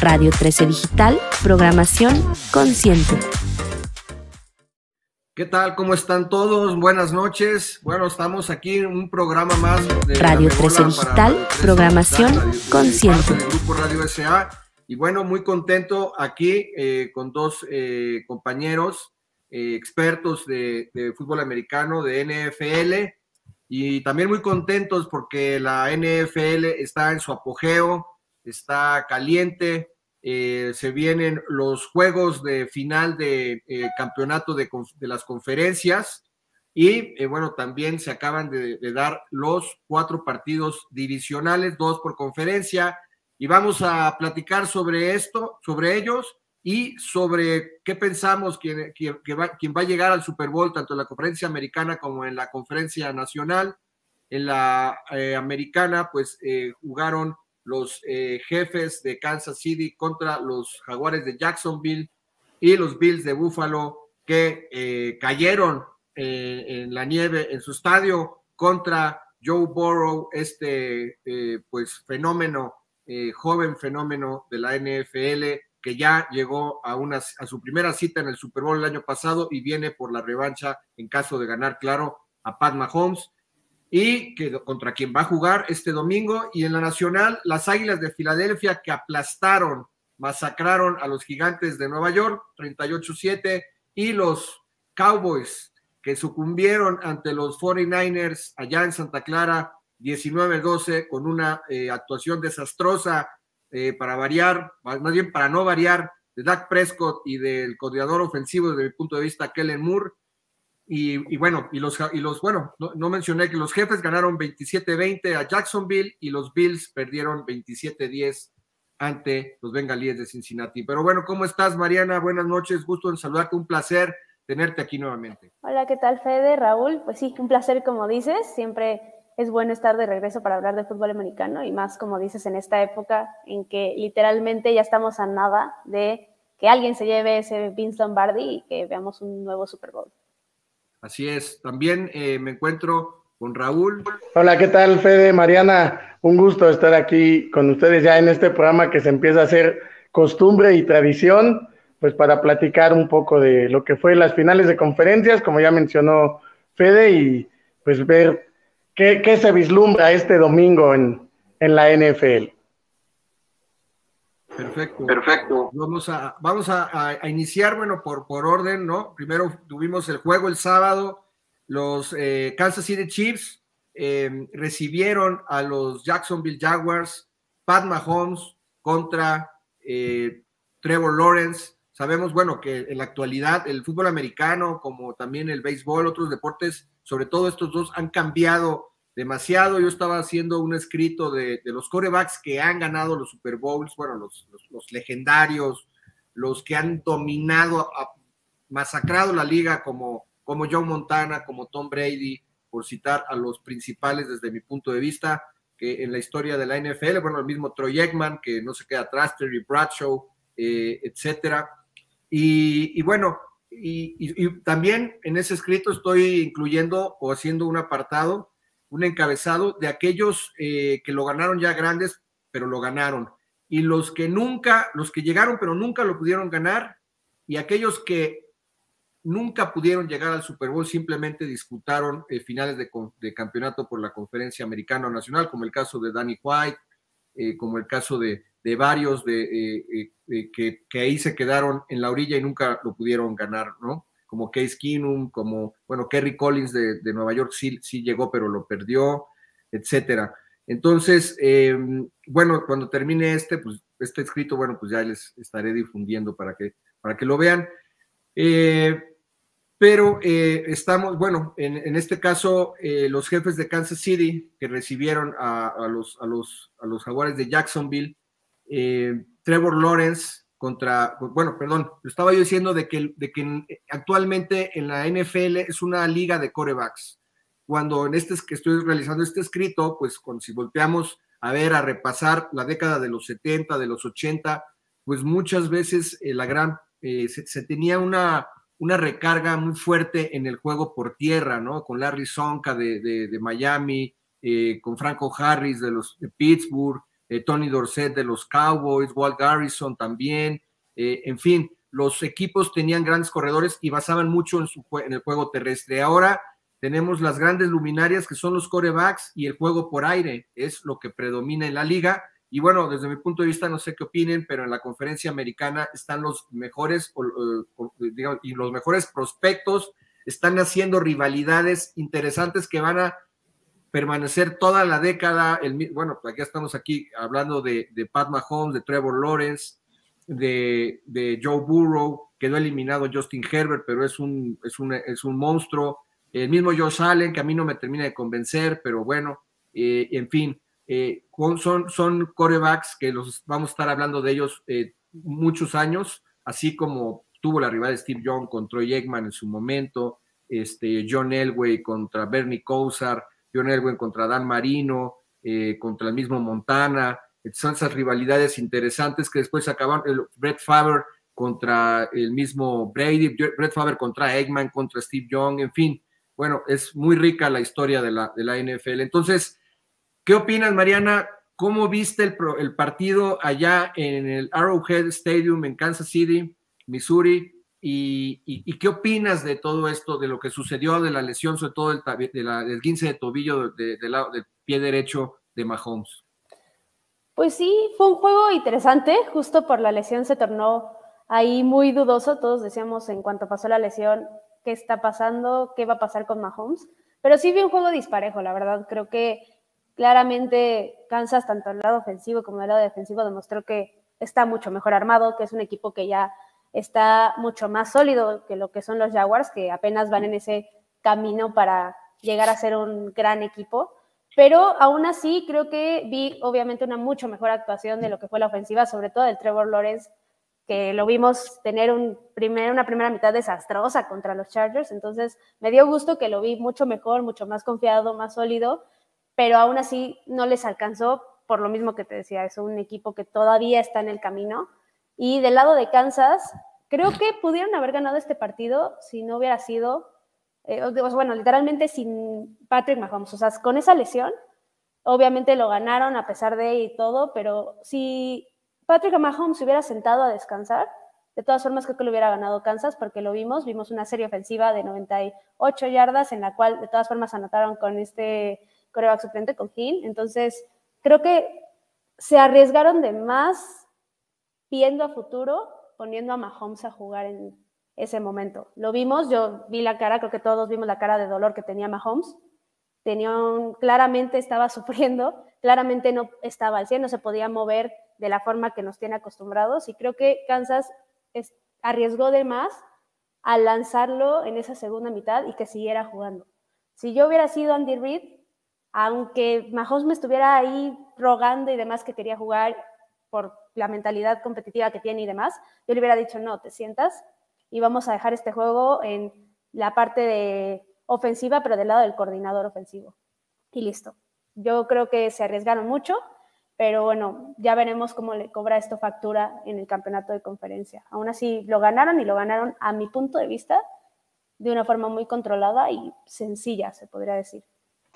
Radio 13 Digital, programación consciente. ¿Qué tal? ¿Cómo están todos? Buenas noches. Bueno, estamos aquí en un programa más de Radio 13 Digital, programación consciente. Del grupo Radio SA. Y bueno, muy contento aquí eh, con dos eh, compañeros eh, expertos de, de, fútbol americano, de NFL, y también muy contentos porque la NFL está en su apogeo, está caliente, eh, se vienen los juegos de final de eh, campeonato de, las conferencias y eh, bueno, también se acaban de, dar los cuatro partidos divisionales, dos por conferencia, y vamos a platicar sobre esto, sobre ellos y sobre qué pensamos quién, va, quién va a llegar al Super Bowl, tanto en la conferencia americana como en la conferencia nacional. En la americana, pues jugaron los eh, jefes de Kansas City contra los jaguares de Jacksonville y los Bills de Buffalo que eh, cayeron eh, en la nieve en su estadio contra Joe Burrow, este pues fenómeno, joven fenómeno de la NFL que ya llegó a, una, a su primera cita en el Super Bowl el año pasado y viene por la revancha en caso de ganar, claro, a Pat Mahomes y que, contra quien va a jugar este domingo. Y en la Nacional, las Águilas de Filadelfia que aplastaron, masacraron a los Gigantes de Nueva York, 38-7, y los Cowboys que sucumbieron ante los 49ers allá en Santa Clara, 19-12, con una eh, actuación desastrosa eh, para variar, más bien para no variar, de Dak Prescott y del coordinador ofensivo desde mi punto de vista, Kellen Moore, y, bueno, y los, y los bueno, no, mencioné que los jefes ganaron 27-20 a Jacksonville y los Bills perdieron 27-10 ante los bengalíes de Cincinnati. Pero bueno, ¿cómo estás, Mariana? Buenas noches, gusto en saludarte, un placer tenerte aquí nuevamente. Hola, ¿qué tal, Fede? Raúl, pues sí, un placer, como dices, siempre es bueno estar de regreso para hablar de fútbol americano y más, como dices, en esta época en que literalmente ya estamos a nada de que alguien se lleve ese Vince Lombardi y que veamos un nuevo Super Bowl. Así es. También eh, me encuentro con Raúl. Hola, ¿qué tal, Fede, Mariana? Un gusto estar aquí con ustedes ya en este programa que se empieza a hacer costumbre y tradición, pues para platicar un poco de lo que fue las finales de conferencias, como ya mencionó Fede, y pues ver qué, qué se vislumbra este domingo en, en la NFL. Perfecto. Perfecto. Vamos a, vamos a, iniciar, bueno, por, por orden, ¿no? Primero tuvimos el juego el sábado. Los eh, Kansas City Chiefs em, recibieron a los Jacksonville Jaguars, Pat Mahomes contra eh, Trevor Lawrence. Sabemos, bueno, que en la actualidad el fútbol americano, como también el béisbol, otros deportes, sobre todo estos dos, han cambiado demasiado. Yo estaba haciendo un escrito de, los corebacks que han ganado los Super Bowls, bueno, los, los, legendarios, los que han dominado, masacrado la liga como, como John Montana, como Tom Brady, por citar a los principales desde mi punto de vista, que en la historia de la NFL, bueno, el mismo Troy Ekman, que no se queda atrás, Terry Bradshaw, eh, etcétera. Y, bueno, y, y, también en ese escrito estoy incluyendo o haciendo un apartado un encabezado de aquellos eh, que lo ganaron ya grandes, pero lo ganaron. Y los que nunca, los que llegaron, pero nunca lo pudieron ganar, y aquellos que nunca pudieron llegar al Super Bowl, simplemente disputaron eh, finales de, campeonato por la conferencia americana nacional, como el caso de Danny White, eh, como el caso de, varios de, que, que, ahí se quedaron en la orilla y nunca lo pudieron ganar, ¿no? Como Case Keenum, como, bueno, Kerry Collins de, Nueva York sí, sí, llegó, pero lo perdió, etcétera. Entonces, eh, bueno, cuando termine este, pues este escrito, bueno, pues ya les estaré difundiendo para que, para que lo vean. Eh, pero eh, estamos, bueno, en, este caso, los jefes de Kansas City que recibieron a, los, a, los, a los jaguares de Jacksonville, Trevor Lawrence, contra, bueno, perdón, estaba yo diciendo de que, de que actualmente en la NFL es una liga de corebacks. Cuando en este que estoy realizando este escrito, pues cuando si volteamos a ver, a repasar la década de los 70, de los 80, pues muchas veces eh, la gran, eh, se, tenía una, una recarga muy fuerte en el juego por tierra, ¿no? Con Larry Sonka de, de, Miami, eh, con Franco Harris de los de Pittsburgh, eh, Tony Dorsett de los Cowboys, Walt Garrison también, eh, en fin, los equipos tenían grandes corredores y basaban mucho en, su, en el juego terrestre. Ahora tenemos las grandes luminarias que son los corebacks y el juego por aire es lo que predomina en la liga. Y bueno, desde mi punto de vista, no sé qué opinen, pero en la conferencia americana están los mejores y los mejores prospectos, están haciendo rivalidades interesantes que van a permanecer toda la década. El, bueno, pues aquí estamos aquí hablando de, de Pat Mahomes, de Trevor Lawrence, de, de, Joe Burrow, quedó eliminado Justin Herbert, pero es un, es un, es un monstruo. El mismo Josh Allen, que a mí no me termina de convencer, pero bueno, eh, en fin, eh, son, son corebacks que los vamos a estar hablando de ellos eh, muchos años, así como tuvo la rival de Steve Young contra Troy Eggman en su momento, este, John Elway contra Bernie Kosar, John Elway contra Dan Marino, contra el mismo Montana, son esas rivalidades interesantes que después acaban, el Brett Favre contra el mismo Brady, Brett Favre contra Eggman, contra Steve Young, en fin, bueno, es muy rica la historia de la, de la NFL. Entonces, ¿qué opinas, Mariana? ¿Cómo viste el, el partido allá en el Arrowhead Stadium en Kansas City, Missouri? ¿Y, qué opinas de todo esto, de lo que sucedió, de la lesión, sobre todo del, de del 15 de tobillo del pie derecho de Mahomes? Pues sí, fue un juego interesante, justo por la lesión se tornó ahí muy dudoso, todos decíamos en cuanto pasó la lesión, qué está pasando, qué va a pasar con Mahomes, pero sí vi un juego disparejo, la verdad, creo que claramente Kansas, tanto del lado ofensivo como del lado defensivo, demostró que está mucho mejor armado, que es un equipo que ya está mucho más sólido que lo que son los Jaguars, que apenas van en ese camino para llegar a ser un gran equipo. Pero aún así creo que vi obviamente una mucho mejor actuación de lo que fue la ofensiva, sobre todo del Trevor Lawrence, que lo vimos tener un primer, una primera mitad desastrosa contra los Chargers. Entonces me dio gusto que lo vi mucho mejor, mucho más confiado, más sólido, pero aún así no les alcanzó por lo mismo que te decía, es un equipo que todavía está en el camino. Y del lado de Kansas, creo que pudieron haber ganado este partido si no hubiera sido eh, bueno, literalmente sin Patrick Mahomes. O sea, con esa lesión, obviamente lo ganaron a pesar de y todo, pero si Patrick Mahomes se hubiera sentado a descansar, de todas formas creo que lo hubiera ganado Kansas porque lo vimos, vimos una serie ofensiva de 98 yardas en la cual de todas formas anotaron con este coreback suplente, con Hill. Entonces, creo que se arriesgaron de más viendo a futuro, poniendo a Mahomes a jugar en, ese momento. Lo vimos, yo vi la cara, creo que todos vimos la cara de dolor que tenía Mahomes. Tenía claramente estaba sufriendo, claramente no estaba al 100, no se podía mover de la forma que nos tiene acostumbrados y creo que Kansas arriesgó de más al lanzarlo en esa segunda mitad y que siguiera jugando. Si yo hubiera sido Andy Reid, aunque Mahomes me estuviera ahí rogando y demás que quería jugar por la mentalidad competitiva que tiene y demás, yo le hubiera dicho, no, te sientas, y vamos a dejar este juego en la parte de ofensiva, pero del lado del coordinador ofensivo. Y listo. Yo creo que se arriesgaron mucho, pero bueno, ya veremos cómo le cobra esto factura en el campeonato de conferencia. Aún así, lo ganaron y lo ganaron, a mi punto de vista, de una forma muy controlada y sencilla, se podría decir.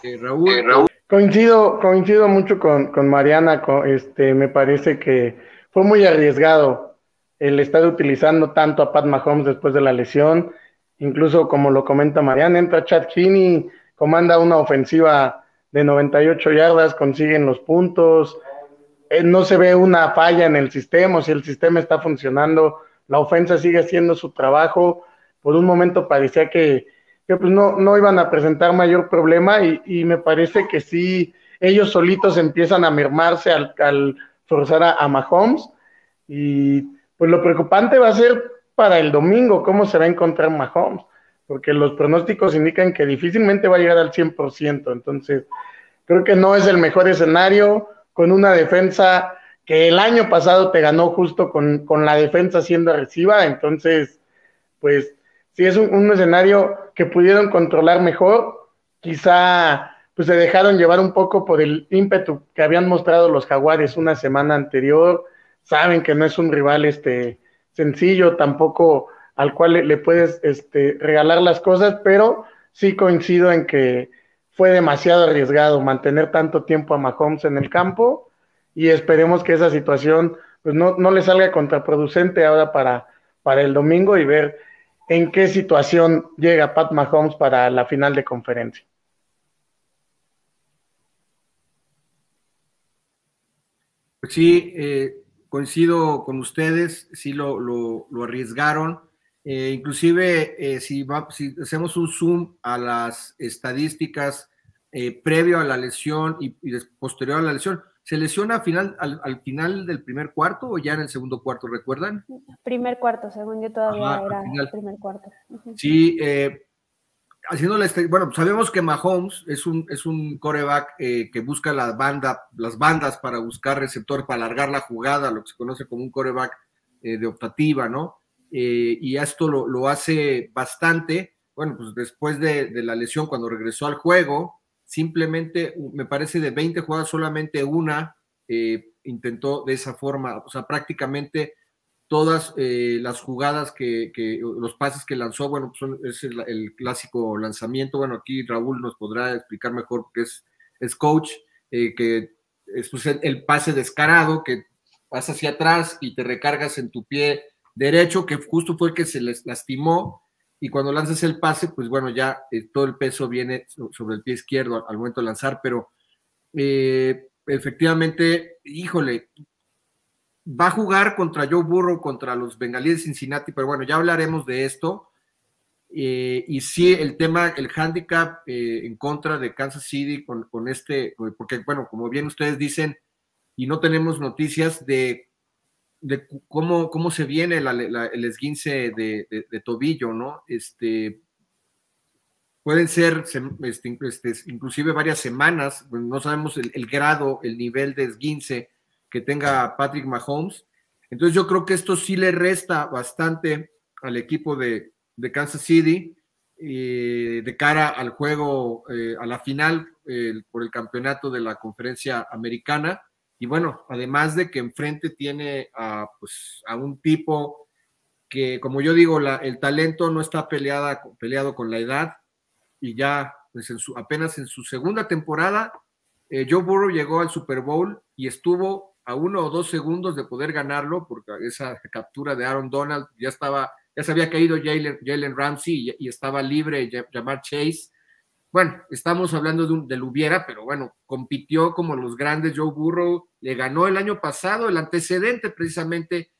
Eh, Raúl, Coincido, coincido mucho con, con Mariana, este, me parece que fue muy arriesgado el estar utilizando tanto a Pat Mahomes después de la lesión, incluso como lo comenta Mariana, entra Chad Heaney, comanda una ofensiva de 98 yardas, consiguen los puntos, eh, no se ve una falla en el sistema, si el sistema está funcionando, la ofensa sigue haciendo su trabajo, por un momento parecía que, pues no, no iban a presentar mayor problema y, y, me parece que sí, ellos solitos empiezan a mermarse al, forzar a, Mahomes y pues lo preocupante va a ser para el domingo cómo se va a encontrar Mahomes, porque los pronósticos indican que difícilmente va a llegar al 100%, entonces creo que no es el mejor escenario con una defensa que el año pasado te ganó justo con, la defensa siendo agresiva, entonces pues si es un, un, escenario que pudieron controlar mejor, quizá pues se dejaron llevar un poco por el ímpetu que habían mostrado los jaguares una semana anterior, saben que no es un rival este, sencillo, tampoco al cual le, puedes este, regalar las cosas, pero sí coincido en que fue demasiado arriesgado mantener tanto tiempo a Mahomes en el campo y esperemos que esa situación pues no, no le salga contraproducente ahora para, para el domingo y ver en qué situación llega Pat Mahomes para la final de conferencia. Pues sí, eh, coincido con ustedes, sí lo, lo, arriesgaron. Eh, inclusive, eh, si, si, hacemos un zoom a las estadísticas previo a la lesión y, posterior a la lesión, ¿se lesiona al final, al, final del primer cuarto o ya en el segundo cuarto, recuerdan? Primer cuarto, según yo todavía era el primer cuarto. Sí, haciéndole este, bueno, sabemos que Mahomes es un, es un coreback eh, que busca la banda, las bandas para buscar receptor, para alargar la jugada, lo que se conoce como un coreback eh, de optativa, ¿no? Eh, y esto lo, lo, hace bastante. Bueno, pues después de, de, la lesión, cuando regresó al juego, simplemente, me parece, de 20 jugadas, solamente una intentó de esa forma, o sea, prácticamente todas eh, las jugadas que, los pases que lanzó, bueno, pues son, es el, clásico lanzamiento. Bueno, aquí Raúl nos podrá explicar mejor porque es, es coach, eh, que es pues, el, pase descarado, que vas hacia atrás y te recargas en tu pie derecho, que justo fue el que se les lastimó. Y cuando lanzas el pase, pues bueno, ya eh, todo el peso viene sobre el pie izquierdo al, momento de lanzar, pero efectivamente, híjole, va a jugar contra Joe Burrow, contra los bengalíes de Cincinnati, pero bueno, ya hablaremos de esto. Eh, y sí, el tema, el handicap eh, en contra de Kansas City con, este, porque bueno, como bien ustedes dicen, y no tenemos noticias de, de cómo, cómo se viene el esguince de, tobillo, ¿no? Este, pueden ser este, este, inclusive varias semanas, no sabemos el, grado, el nivel de esguince que tenga Patrick Mahomes. Entonces yo creo que esto sí le resta bastante al equipo de, Kansas City de cara al juego, eh, a la final por el campeonato de la conferencia americana. Y bueno, además de que enfrente tiene a, pues, a un tipo que, como yo digo, la, el talento no está peleada, peleado con la edad y ya pues en su, apenas en su segunda temporada, eh, Joe Burrow llegó al Super Bowl y estuvo a uno o dos segundos de poder ganarlo, porque esa captura de Aaron Donald ya estaba, ya se había caído Jalen, Ramsey y, estaba libre llamar Chase. Bueno, estamos hablando de un, del hubiera, pero bueno, compitió como los grandes. Joe Burrow le ganó el año pasado, el antecedente precisamente,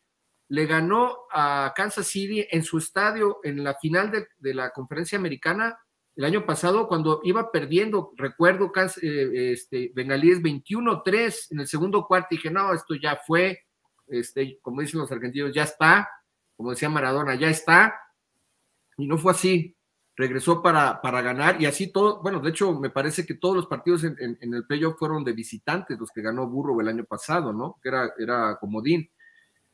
le ganó a Kansas City en su estadio en la final de, la conferencia americana el año pasado cuando iba perdiendo, recuerdo eh, este, Bengalíes 21-3 en el segundo cuarto, dije, no, esto ya fue, este, como dicen los argentinos, ya está, como decía Maradona, ya está, y no fue así, regresó para, para ganar, y así todo, bueno, de hecho, me parece que todos los partidos en, el playoff fueron de visitantes, los que ganó Burro el año pasado, ¿no? Que era, era comodín.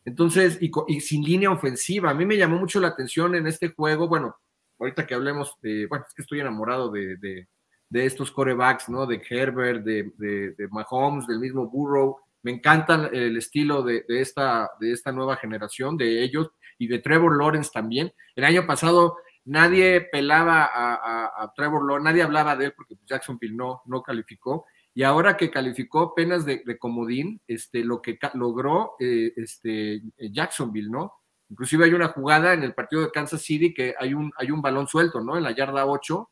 Entonces, y, y sin línea ofensiva, a mí me llamó mucho la atención en este juego, bueno, ahorita que hablemos de, bueno, es que estoy enamorado de, de, estos corebacks, ¿no? De Herbert, de, de, Mahomes, del mismo Burrow. Me encanta el estilo de, esta, de esta nueva generación, de ellos, y de Trevor Lawrence también. El año pasado nadie pelaba a, Trevor Lawrence, nadie hablaba de él porque Jacksonville no, calificó. Y ahora que calificó apenas de, comodín, este, lo que logró eh, este, Jacksonville, ¿no? Inclusive hay una jugada en el partido de Kansas City que hay un, hay un balón suelto, ¿no? En la yarda 8,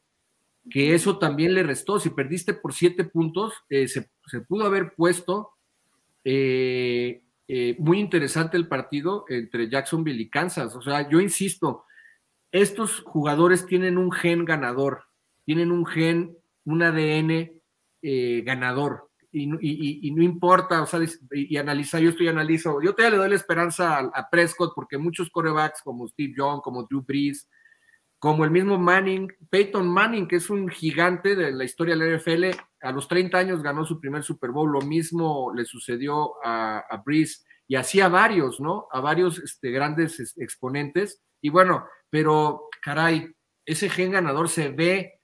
que eso también le restó. Si perdiste por 7 puntos, eh, se, pudo haber puesto eh, muy interesante el partido entre Jacksonville y Kansas. O sea, yo insisto, estos jugadores tienen un gen ganador, tienen un gen, un ADN ganador y, no importa, o sea, y, analiza, yo estoy analizo, yo todavía le doy la esperanza a, Prescott porque muchos corebacks como Steve Young, como Drew Brees, como el mismo Manning, Peyton Manning, que es un gigante de la historia de la NFL, a los 30 años ganó su primer Super Bowl, lo mismo le sucedió a, a Brees y así a varios, ¿no? A varios este, grandes exponentes. Y bueno, pero caray, ese gen ganador se ve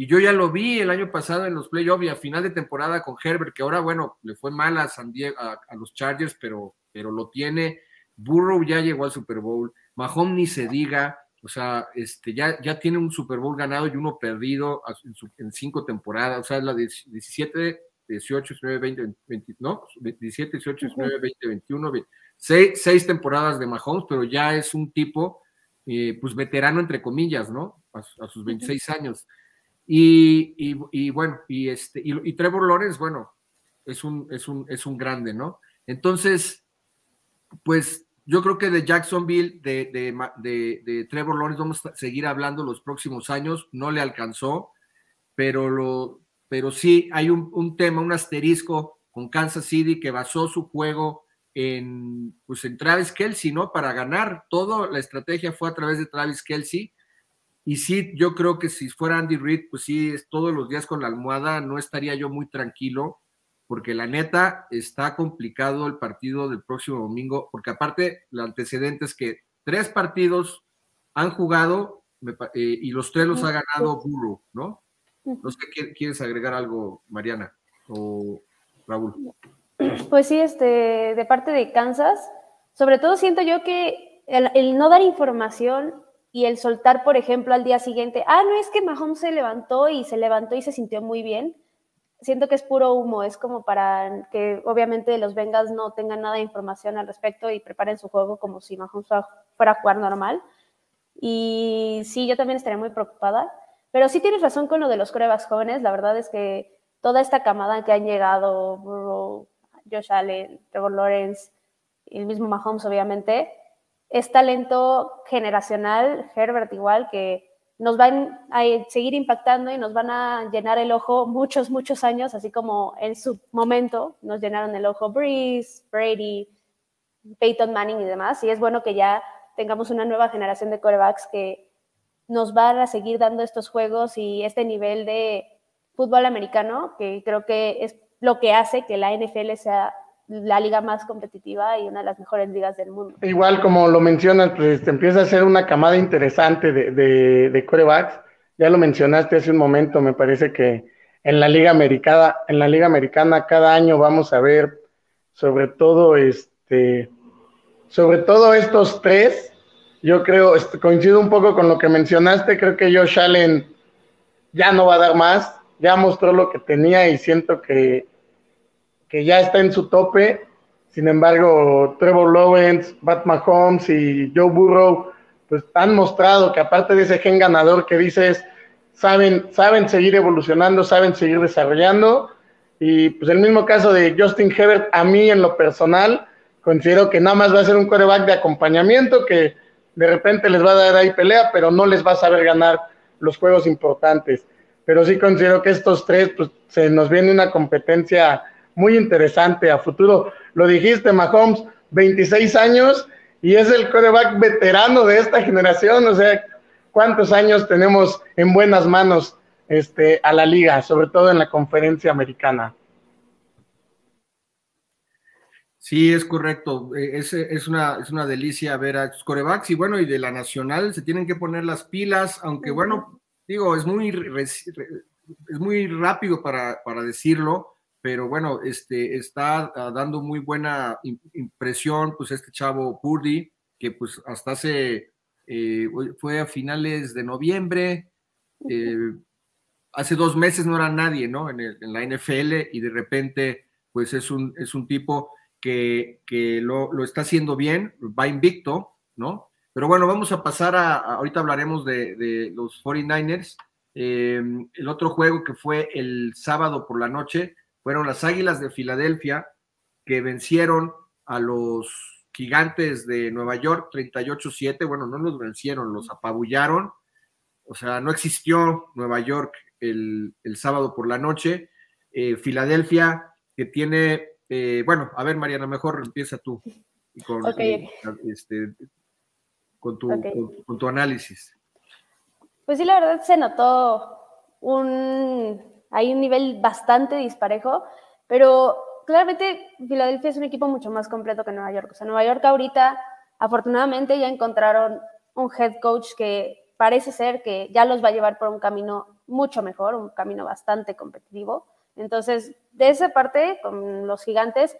y yo ya lo vi el año pasado en los playoffs y a final de temporada con Herbert, que ahora, bueno, le fue mal a San Diego, a, los Chargers, pero, pero lo tiene. Burrow ya llegó al Super Bowl. Mahomes ni se diga. O sea, este, ya, ya tiene un Super Bowl ganado y uno perdido en, cinco temporadas. O sea, la 17, 18, 19, 20, 20, no, 17, 18, 19, 20, 21, 20, seis, seis, temporadas de Mahomes, pero ya es un tipo, eh, pues veterano entre comillas, ¿no? A, a sus 26 años. Y, y, y, bueno, y, este, y, y Trevor Lawrence, bueno, es un, es, un, es un grande, ¿no? Entonces, pues yo creo que de Jacksonville, de, de, de, de, Trevor Lawrence, vamos a seguir hablando los próximos años. No le alcanzó, pero, lo, pero sí hay un, un, tema, un asterisco con Kansas City que basó su juego en, pues en Travis Kelsey, ¿no? Para ganar. Toda la estrategia fue a través de Travis Kelsey. Y sí, yo creo que si fuera Andy Reid, pues sí, todos los días con la almohada, no estaría yo muy tranquilo porque la neta está complicado el partido del próximo domingo, porque aparte el antecedente es que tres partidos han jugado eh, y los tres los ha ganado Burrow, ¿no? No sé, ¿quieres agregar algo, Mariana o Raúl? Pues sí, este, de parte de Kansas, sobre todo siento yo que el, no dar información y el soltar, por ejemplo, al día siguiente, ah, no es que Mahomes se levantó y se levantó y se sintió muy bien, siento que es puro humo, es como para que obviamente los Bengals no tengan nada de información al respecto y preparen su juego como si Mahomes fuera a jugar normal. Y sí, yo también estaría muy preocupada, pero sí tienes razón con lo de los corebacks jóvenes, la verdad es que toda esta camada que han llegado, Josh Allen, Trevor Lawrence, el mismo Mahomes obviamente, es talento generacional, Herbert igual, que nos van a seguir impactando y nos van a llenar el ojo muchos, muchos años, así como en su momento nos llenaron el ojo Breeze, Brady, Peyton Manning y demás. Y es bueno que ya tengamos una nueva generación de corebacks que nos van a seguir dando estos juegos y este nivel de fútbol americano, que creo que es lo que hace que la NFL sea la liga más competitiva y una de las mejores ligas del mundo. Igual como lo mencionas, pues empieza a ser una camada interesante de, de, de corebacks. Ya lo mencionaste hace un momento, me parece que en la liga americana, en la liga americana cada año vamos a ver sobre todo este, sobre todo estos tres. Yo creo, este, coincido un poco con lo que mencionaste, creo que Josh Allen ya no va a dar más, ya mostró lo que tenía y siento que que ya está en su tope. Sin embargo, Trevor Lawrence, Pat Mahomes y Joe Burrow, pues han mostrado que aparte de ese gen ganador que dices, saben, saben seguir evolucionando, saben seguir desarrollando. Y pues el mismo caso de Justin Herbert, a mí en lo personal, considero que nada más va a ser un coreback de acompañamiento que de repente les va a dar ahí pelea, pero no les va a saber ganar los juegos importantes. Pero sí considero que estos tres, pues se nos viene una competencia muy interesante a futuro. Lo dijiste, Mahomes, 26 años y es el coreback veterano de esta generación, o sea, ¿cuántos años tenemos en buenas manos este, a la liga, sobre todo en la conferencia americana? Sí, es correcto. Eh, es, es, una, es una delicia ver a estos corebacks y bueno, y de la nacional se tienen que poner las pilas, aunque bueno, digo, es muy, es muy rápido para, para decirlo, pero bueno, este, está dando muy buena impresión, pues este chavo Purdy, que pues hasta hace, eh, fue a finales de noviembre, eh, hace dos meses no era nadie, ¿no? En, el, en, la NFL y de repente, pues es un, es un tipo que, que lo, lo, está haciendo bien, va invicto, ¿no? Pero bueno, vamos a pasar a, a ahorita hablaremos de, de los 49ers. Eh, el otro juego que fue el sábado por la noche, fueron las Águilas de Filadelfia que vencieron a los gigantes de Nueva York 38-7. Bueno, no los vencieron, los apabullaron. O sea, no existió Nueva York el, el sábado por la noche. Eh, Filadelfia, que tiene, eh, bueno, a ver, Mariana, mejor empieza tú con, okay. este, con, tu, okay. con, con tu análisis. Pues sí, la verdad se notó un hay un nivel bastante disparejo, pero claramente Filadelfia es un equipo mucho más completo que Nueva York. O sea, Nueva York ahorita, afortunadamente, ya encontraron un head coach que parece ser que ya los va a llevar por un camino mucho mejor, un camino bastante competitivo. Entonces, de esa parte, con los gigantes,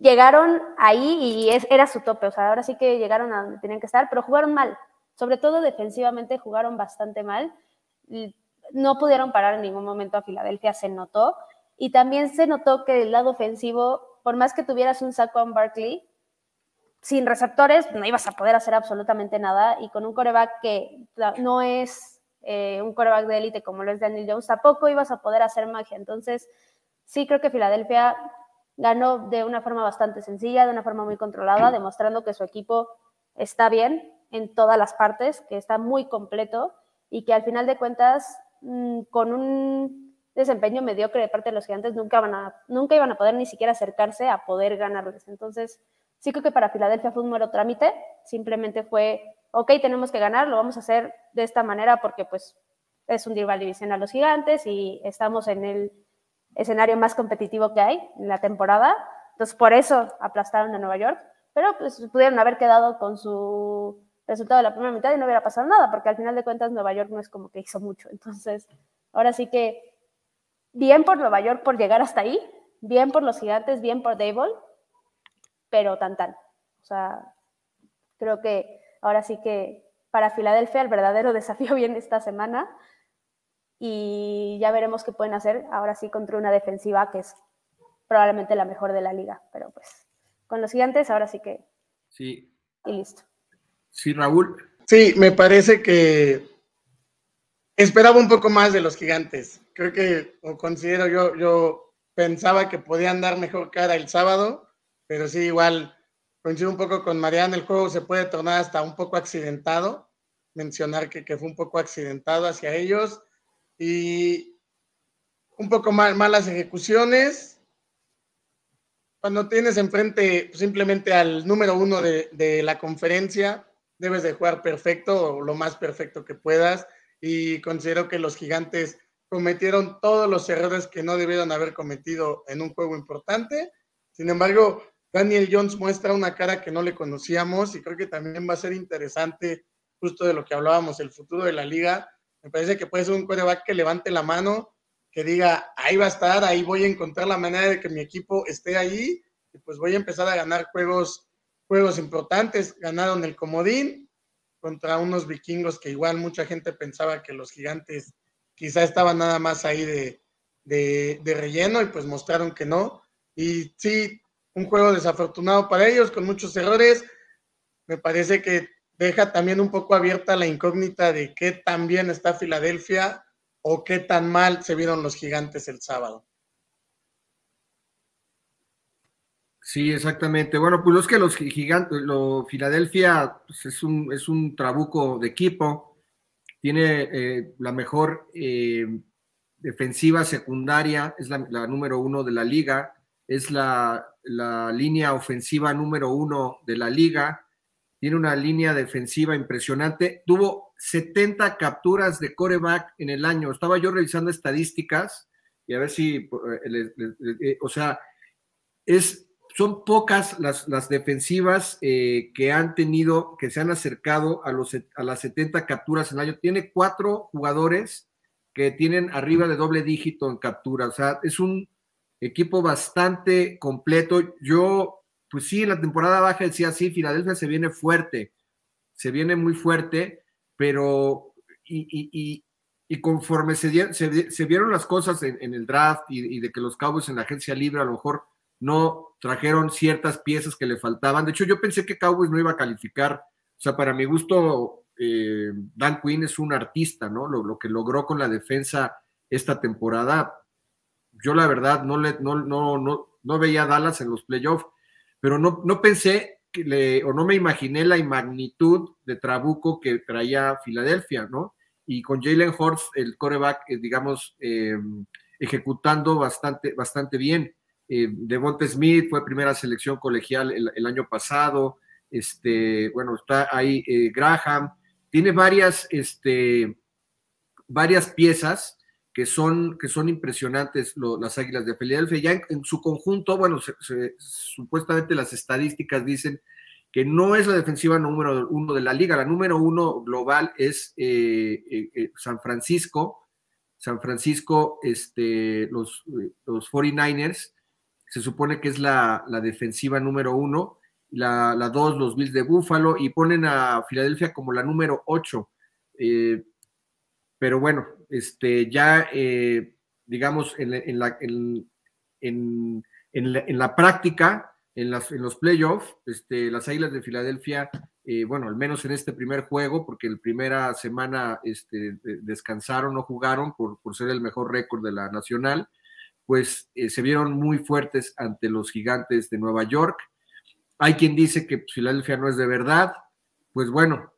llegaron ahí y era su tope. O sea, ahora sí que llegaron a donde tenían que estar, pero jugaron mal. Sobre todo defensivamente jugaron bastante mal no pudieron parar en ningún momento a Filadelfia, se notó. Y también se notó que del lado ofensivo, por más que tuvieras un Saquon Barkley, sin receptores no ibas a poder hacer absolutamente nada y con un coreback que no es eh, un coreback de élite como lo es Daniel Jones, tampoco ibas a poder hacer magia. Entonces, sí creo que Filadelfia ganó de una forma bastante sencilla, de una forma muy controlada, demostrando que su equipo está bien en todas las partes, que está muy completo y que al final de cuentas, mm, con un desempeño mediocre de parte de los gigantes, nunca, van a, nunca iban a poder ni siquiera acercarse a poder ganarles. Entonces, sí creo que para Filadelfia fue un mero trámite, simplemente fue, ok, tenemos que ganar, lo vamos a hacer de esta manera porque pues es un rival división a los gigantes y estamos en el escenario más competitivo que hay en la temporada. Entonces, por eso aplastaron a Nueva York, pero pues pudieron haber quedado con su resultado de la primera mitad y no hubiera pasado nada, porque al final de cuentas Nueva York no es como que hizo mucho. Entonces, ahora sí que bien por Nueva York por llegar hasta ahí, bien por los gigantes, bien por Dable, pero tan tan. O sea, creo que ahora sí que para Filadelfia el verdadero desafío viene esta semana y ya veremos qué pueden hacer ahora sí contra una defensiva que es probablemente la mejor de la liga, pero pues con los gigantes ahora sí que... Sí. Y listo. Sí, Raúl. Sí, me parece que esperaba un poco más de los gigantes. Creo que, o considero yo, yo pensaba que podían dar mejor cara el sábado, pero sí, igual coincido un poco con Mariana, el juego se puede tornar hasta un poco accidentado, mencionar que, que fue un poco accidentado hacia ellos y un poco mal, malas ejecuciones. Cuando tienes enfrente simplemente al número uno de, de la conferencia, debes de jugar perfecto o lo más perfecto que puedas y considero que los gigantes cometieron todos los errores que no debieron haber cometido en un juego importante. Sin embargo, Daniel Jones muestra una cara que no le conocíamos y creo que también va a ser interesante justo de lo que hablábamos, el futuro de la liga, me parece que puede ser un quarterback que levante la mano, que diga, ahí va a estar, ahí voy a encontrar la manera de que mi equipo esté ahí y pues voy a empezar a ganar juegos, juegos importantes. Ganaron el comodín contra unos vikingos que igual mucha gente pensaba que los gigantes quizá estaban nada más ahí de, de, de relleno y pues mostraron que no. Y sí, un juego desafortunado para ellos, con muchos errores. Me parece que deja también un poco abierta la incógnita de qué tan bien está Filadelfia o qué tan mal se vieron los gigantes el sábado. Sí, exactamente. Bueno, pues es que los gigantes, lo, Filadelfia pues es, un, es un trabuco de equipo, tiene eh, la mejor eh, defensiva secundaria, es la, la, número uno de la liga, es la, la línea ofensiva número uno de la liga, tiene una línea defensiva impresionante. Tuvo 70 capturas de coreback en el año. Estaba yo revisando estadísticas y a ver si, eh, eh, o sea, es, son pocas las, las defensivas eh, que han tenido, que se han acercado a, los, a las 70 capturas en el año. Tiene cuatro jugadores que tienen arriba de doble dígito en captura. O sea, es un equipo bastante completo. Yo pues sí, en la temporada baja decía, sí, Filadelfia se viene fuerte, se viene muy fuerte, pero y, conforme se, se, vieron las cosas en, el draft y, de que los Cowboys en la agencia libre a lo mejor no trajeron ciertas piezas que le faltaban. De hecho, yo pensé que Cowboys no iba a calificar. O sea, para mi gusto, eh, Dan Quinn es un artista, ¿no? Lo, lo, que logró con la defensa esta temporada. Yo la verdad no, le, no, no, no, no veía a Dallas en los playoffs pero no, no pensé o no me imaginé la magnitud de trabuco que traía Filadelfia, ¿no? Y con Jalen Horst, el coreback, eh, digamos, em, ejecutando bastante, bastante bien. Eh, Devonta Smith fue primera selección colegial el, año pasado. Este, bueno, está ahí eh, Graham. Tiene varias, este, varias piezas que son, que son impresionantes las Águilas de Filadelfia. Ya en, su conjunto, bueno, supuestamente las estadísticas dicen que no es la defensiva número uno de la liga, la número uno global es eh, eh, eh, San Francisco, San Francisco, este, los, los 49ers, se supone que es la, la defensiva número uno, la, la, dos, los Bills de Buffalo, y ponen a Filadelfia como la número ocho. pero bueno, este, ya eh, digamos, en, la, práctica, en los playoffs, este, las Águilas de Filadelfia, eh, bueno, al menos en este primer juego, porque la primera semana este, descansaron, no jugaron por, por ser el mejor récord de la nacional, pues eh, se vieron muy fuertes ante los gigantes de Nueva York. Hay quien dice que Filadelfia no es de verdad, pues bueno,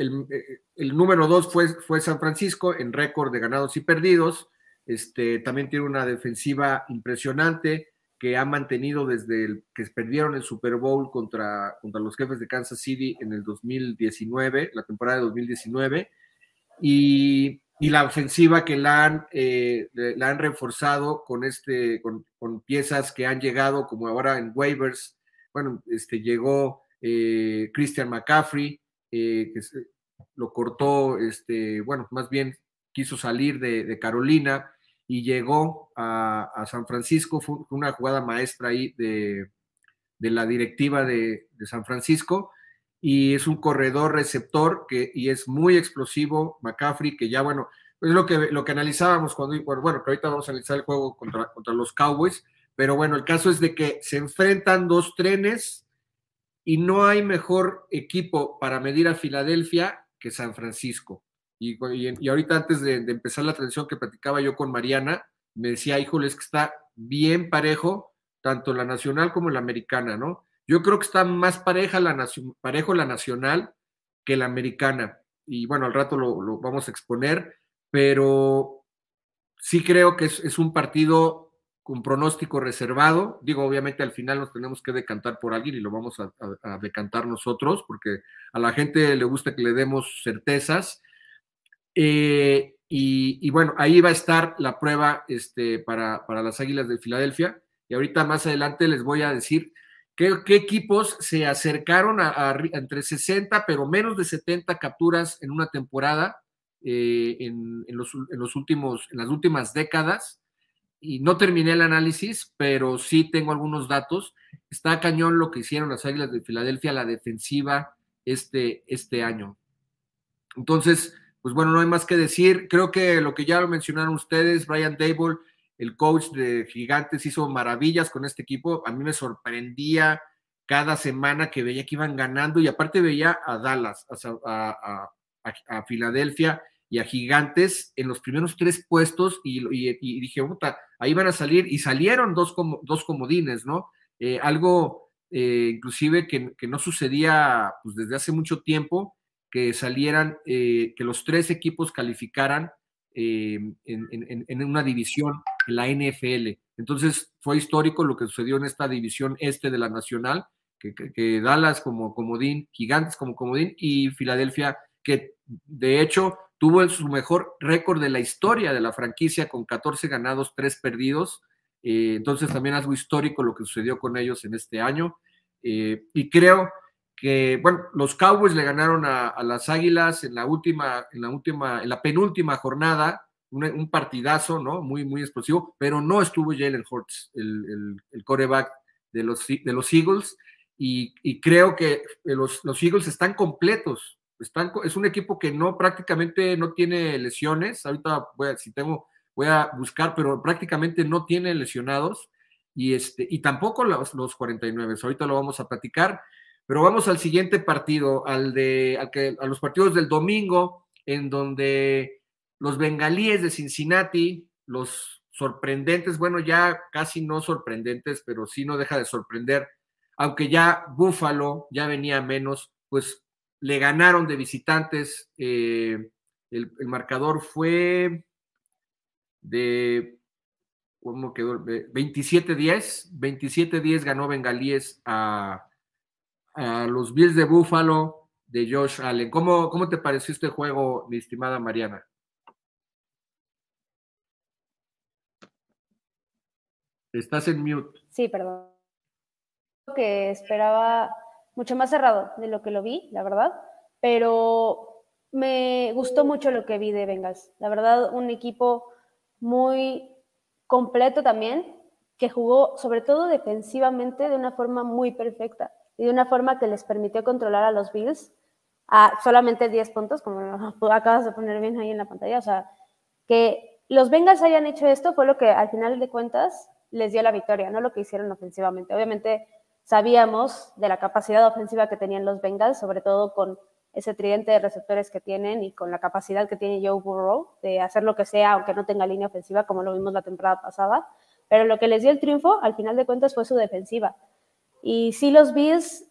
el, eh, el número dos fue, fue San Francisco en récord de ganados y perdidos. Este, también tiene una defensiva impresionante que ha mantenido desde que perdieron el Super Bowl contra, contra los jefes de Kansas City en el 2019, la temporada de 2019, y, y la ofensiva que la han, eh, la han reforzado con, este, con, con, piezas que han llegado, como ahora en waivers. Bueno, este, llegó eh, Christian McCaffrey, eh, que lo cortó, este, bueno, más bien quiso salir de, de Carolina y llegó a, San Francisco. Fue una jugada maestra ahí de, la directiva de, San Francisco. Y es un corredor receptor que, y es muy explosivo, McCaffrey, que ya, bueno, es lo que, lo que analizábamos cuando, bueno, que ahorita vamos a analizar el juego contra, contra los Cowboys, pero bueno, el caso es de que se enfrentan dos trenes y no hay mejor equipo para medir a Filadelfia que San Francisco. Y, ahorita antes de, empezar la transición que platicaba yo con Mariana, me decía, híjole, es que está bien parejo, tanto la nacional como la americana, ¿no? Yo creo que está más pareja la parejo la nacional que la americana. Y bueno, al rato lo, vamos a exponer, pero sí creo que es, un partido con pronóstico reservado. Digo, obviamente al final nos tenemos que decantar por alguien y lo vamos a, decantar nosotros, porque a la gente le gusta que le demos certezas eh, y, bueno, ahí va a estar la prueba este, para, las Águilas de Filadelfia. Y ahorita más adelante les voy a decir qué, equipos se acercaron a, entre 60, pero menos de 70 capturas en una temporada eh, en, los, últimos, en las últimas décadas. Y no terminé el análisis, pero sí tengo algunos datos. Está cañón lo que hicieron las Águilas de Filadelfia, la defensiva este, este año. Entonces, pues bueno, no hay más que decir. Creo que lo que ya lo mencionaron ustedes, Brian Dable, el coach de Gigantes, hizo maravillas con este equipo. A mí me sorprendía cada semana que veía que iban ganando y aparte veía a Dallas, a, Filadelfia y a Gigantes en los primeros tres puestos y, dije, puta, ahí van a salir y salieron dos, dos comodines, ¿no? Eh, algo eh, inclusive que, que, no sucedía pues, desde hace mucho tiempo que salieran, eh, que los tres equipos calificaran eh, en, una división en la NFL. Entonces fue histórico lo que sucedió en esta división este de la Nacional, que, Dallas como comodín, Gigantes como comodín y Filadelfia, que de hecho tuvo su mejor récord de la historia de la franquicia con 14 ganados, 3 perdidos. Eh, entonces también algo histórico lo que sucedió con ellos en este año. y creo que, bueno, los Cowboys le ganaron a, las Águilas en la última, en la última, en la penúltima jornada, un, partidazo, ¿no? Muy, muy explosivo, pero no estuvo Jalen Hurts, el, el, coreback de los, de los Eagles, y, creo que los, los, Eagles están completos, están, es un equipo que no prácticamente no tiene lesiones, ahorita voy a, si tengo, voy a buscar, pero prácticamente no tiene lesionados, y, este, y tampoco los, los 49, ahorita lo vamos a platicar, pero vamos al siguiente partido, al de, al que, a los partidos del domingo, en donde los bengalíes de Cincinnati, los sorprendentes, bueno, ya casi no sorprendentes, pero sí no deja de sorprender, aunque ya Buffalo ya venía menos, pues le ganaron de visitantes. Eh, el, marcador fue de, ¿cómo quedó? 27-10, 27-10 ganó Bengalíes a, a los Bills de Buffalo de Josh Allen. ¿Cómo, cómo te pareció este juego, mi estimada Mariana? Estás en mute. Sí, perdón. Que esperaba mucho más cerrado de lo que lo vi, la verdad, pero me gustó mucho lo que vi de Bengals. La verdad, un equipo muy completo también, que jugó sobre todo defensivamente de una forma muy perfecta y de una forma que les permitió controlar a los Bills a solamente 10 puntos, como acabas de poner bien ahí en la pantalla. O sea, que los Bengals hayan hecho esto fue lo que al final de cuentas les dio la victoria, no lo que hicieron ofensivamente. Obviamente sabíamos de la capacidad ofensiva que tenían los Bengals, sobre todo con ese tridente de receptores que tienen y con la capacidad que tiene Joe Burrow de hacer lo que sea, aunque no tenga línea ofensiva, como lo vimos la temporada pasada. Pero lo que les dio el triunfo, al final de cuentas, fue su defensiva. Y sí, los Bills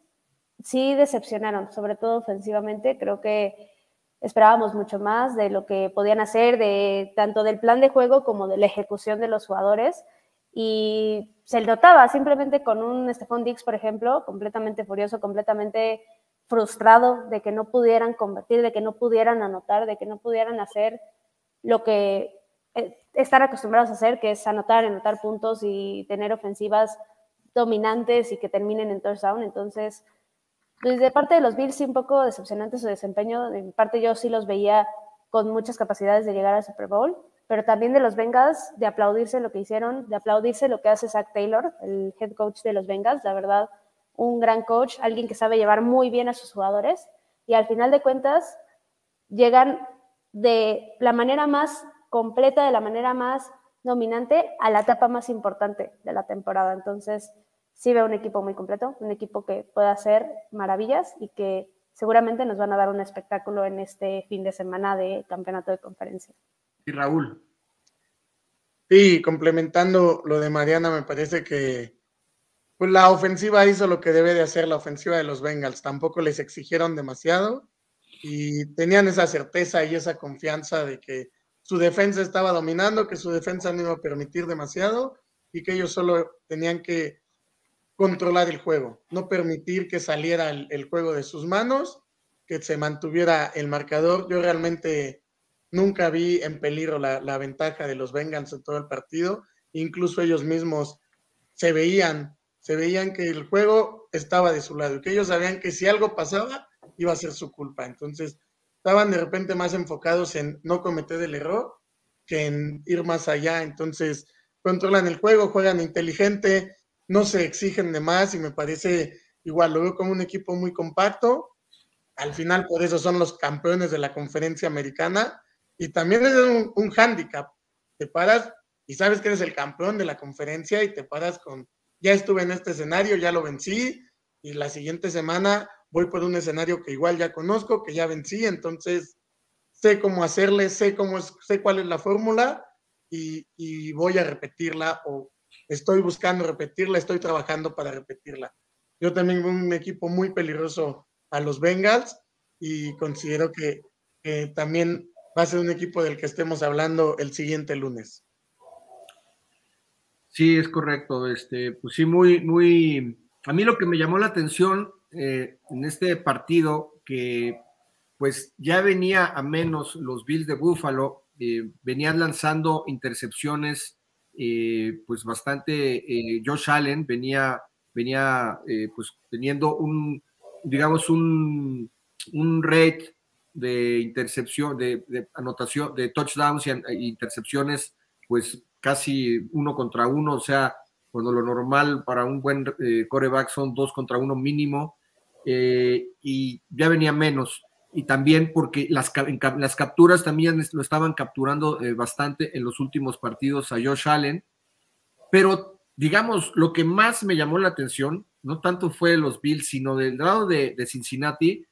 sí decepcionaron, sobre todo ofensivamente. Creo que esperábamos mucho más de lo que podían hacer, de tanto del plan de juego como de la ejecución de los jugadores. Y se notaba simplemente con un Stephon Dix, por ejemplo, completamente furioso, completamente frustrado de que no pudieran convertir, de que no pudieran anotar, de que no pudieran hacer lo que eh, estar acostumbrados a hacer, que es anotar, anotar puntos y tener ofensivas dominantes y que terminen en touchdown. Entonces, desde parte de los Bills sí un poco decepcionante su desempeño. De mi parte yo sí los veía con muchas capacidades de llegar al Super Bowl, pero también de los Bengals, de aplaudirse lo que hicieron, de aplaudirse lo que hace Zach Taylor, el head coach de los Bengals. La verdad, un gran coach, alguien que sabe llevar muy bien a sus jugadores y al final de cuentas llegan de la manera más completa, de la manera más dominante a la etapa más importante de la temporada. Entonces, sí veo un equipo muy completo, un equipo que pueda hacer maravillas y que seguramente nos van a dar un espectáculo en este fin de semana de campeonato de conferencia. Y Raúl. Sí, complementando lo de Mariana, me parece que pues la ofensiva hizo lo que debe de hacer la ofensiva de los Bengals. Tampoco les exigieron demasiado y tenían esa certeza y esa confianza de que su defensa estaba dominando, que su defensa no iba a permitir demasiado y que ellos solo tenían que controlar el juego, no permitir que saliera el, juego de sus manos, que se mantuviera el marcador. Yo realmente nunca vi en peligro la, la ventaja de los Bengals en todo el partido, incluso ellos mismos se veían se veían que el juego estaba de su lado y que ellos sabían que si algo pasaba iba a ser su culpa. Entonces estaban de repente más enfocados en no cometer el error que en ir más allá. Entonces controlan el juego, juegan inteligente, no se exigen de más y me parece igual, lo veo como un equipo muy compacto. Al final por eso son los campeones de la conferencia americana y también es un, un hándicap. Te paras y sabes que eres el campeón de la conferencia y te paras con ya estuve en este escenario, ya lo vencí y la siguiente semana voy por un escenario que igual ya conozco, que ya vencí, entonces sé cómo hacerle, sé cómo es, sé cuál es la fórmula y, y voy a repetirla o estoy buscando repetirla, estoy trabajando para repetirla. Yo también un equipo muy peligroso a los Bengals y considero que, que también va a ser un equipo del que estemos hablando el siguiente lunes. Sí, es correcto. Este, pues sí, muy, muy. A mí lo que me llamó la atención eh, en este partido, que pues ya venía a menos los Bills de Buffalo, eh, venían lanzando intercepciones, eh, pues bastante. Josh Allen venía, venía pues teniendo un, digamos, un, un rate de intercepción, de, anotación, de touchdowns y, y intercepciones, pues casi uno contra uno, o sea, cuando lo normal para un buen eh, coreback son dos contra uno mínimo, eh, y ya venía menos. Y también porque las, las capturas también lo estaban capturando eh, bastante en los últimos partidos a Josh Allen. Pero, digamos, lo que más me llamó la atención, no tanto fue los Bills, sino del lado de, Cincinnati,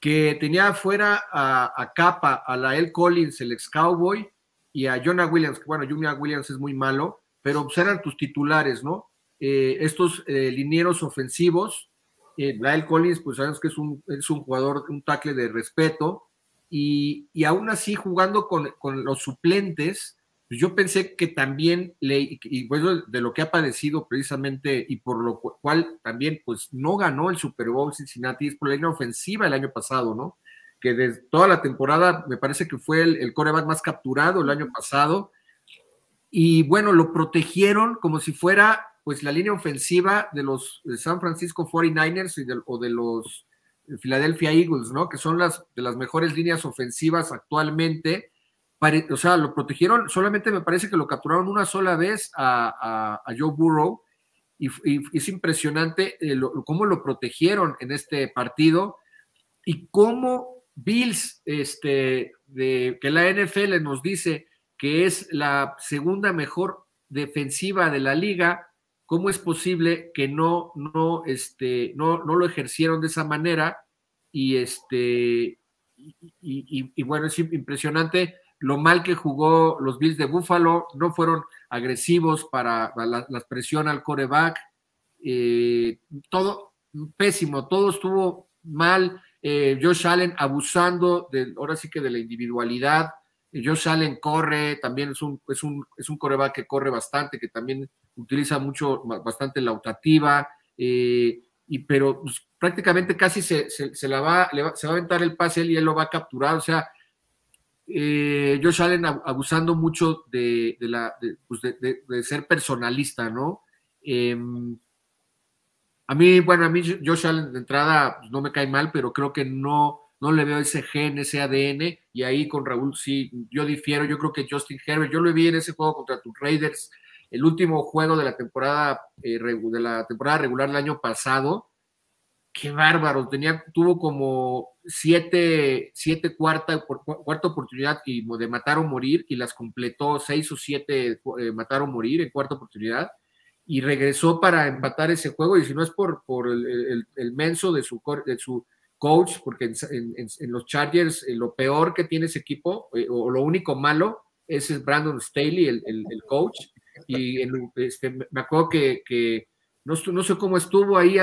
que tenía afuera a, Capa, a la El Collins, el ex Cowboy, y a Jonah Williams, que bueno, Jonah Williams es muy malo, pero pues eran tus titulares, ¿no? Eh, estos eh, linieros ofensivos, eh, Collins, pues sabemos que es un, es un jugador, un tackle de respeto, y, y aún así jugando con, con los suplentes, yo pensé que también, le, y pues de lo que ha padecido precisamente, y por lo cual también, pues no ganó el Super Bowl Cincinnati, es por la línea ofensiva el año pasado, ¿no? que de toda la temporada me parece que fue el, coreback más capturado el año pasado. Y bueno, lo protegieron como si fuera pues la línea ofensiva de los San Francisco 49ers o de los Philadelphia Eagles, ¿no? Que son las de las mejores líneas ofensivas actualmente. O sea, lo protegieron, solamente me parece que lo capturaron una sola vez a, Joe Burrow. Y, es impresionante eh, cómo lo protegieron en este partido y cómo Bills, este, de, que la NFL nos dice que es la segunda mejor defensiva de la liga, ¿cómo es posible que no, no, este, no, no lo ejercieron de esa manera? Y, este, y, bueno, es impresionante lo mal que jugó los Bills de Buffalo, no fueron agresivos para, la, presión al coreback, eh, todo pésimo, todo estuvo mal, eh, Josh Allen abusando de, ahora sí que de la individualidad, eh, Josh Allen corre, también es un, es un, es un coreback que corre bastante, que también utiliza mucho, bastante la optativa, y, pero pues, prácticamente casi se, se, la va, se va a aventar el pase él y él lo va a capturar, o sea, eh, Josh Allen abusando mucho pues, de, ser personalista, ¿no? Em, a mí, bueno, a mí Josh Allen de entrada pues, no me cae mal, pero creo que no, no le veo ese gen, ese ADN, y ahí con Raúl sí, yo difiero, yo creo que Justin Herbert, yo lo vi en ese juego contra tus Raiders, el último juego de la temporada, eh, de la temporada regular del año pasado, qué bárbaro, tenía, tuvo como siete, siete cuarta, cuarta oportunidad de matar o morir y las completó seis o siete eh, matar o morir en cuarta oportunidad y regresó para empatar ese juego y si no es por, el, el, menso de su, coach, porque en, los Chargers eh, lo peor que tiene ese equipo eh, o lo único malo es Brandon Staley, el, coach y este, me acuerdo que no, sé cómo estuvo ahí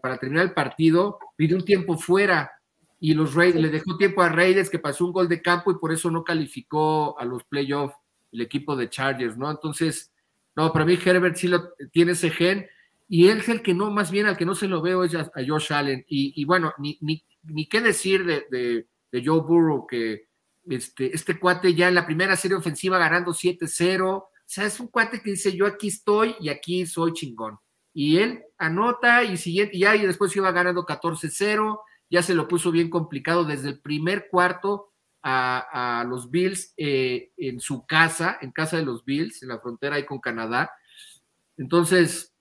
para terminar el partido, pidió un tiempo fuera y los Raiders, le dejó tiempo a Raiders que pasó un gol de campo y por eso no calificó a los playoffs el equipo de Chargers, ¿no? Entonces, no, para mí Herbert sí lo, tiene ese gen y él es el que no, más bien al que no se lo veo es a, Josh Allen. Y, bueno, ni, ni, qué decir de, Joe Burrow, que este, este cuate ya en la primera serie ofensiva ganando 7-0. O sea, es un cuate que dice, yo aquí estoy y aquí soy chingón y él anota y siguiente, ya y después iba ganando 14-0, ya se lo puso bien complicado desde el primer cuarto a, los Bills eh, en su casa, en casa de los Bills, en la frontera ahí con Canadá. Entonces,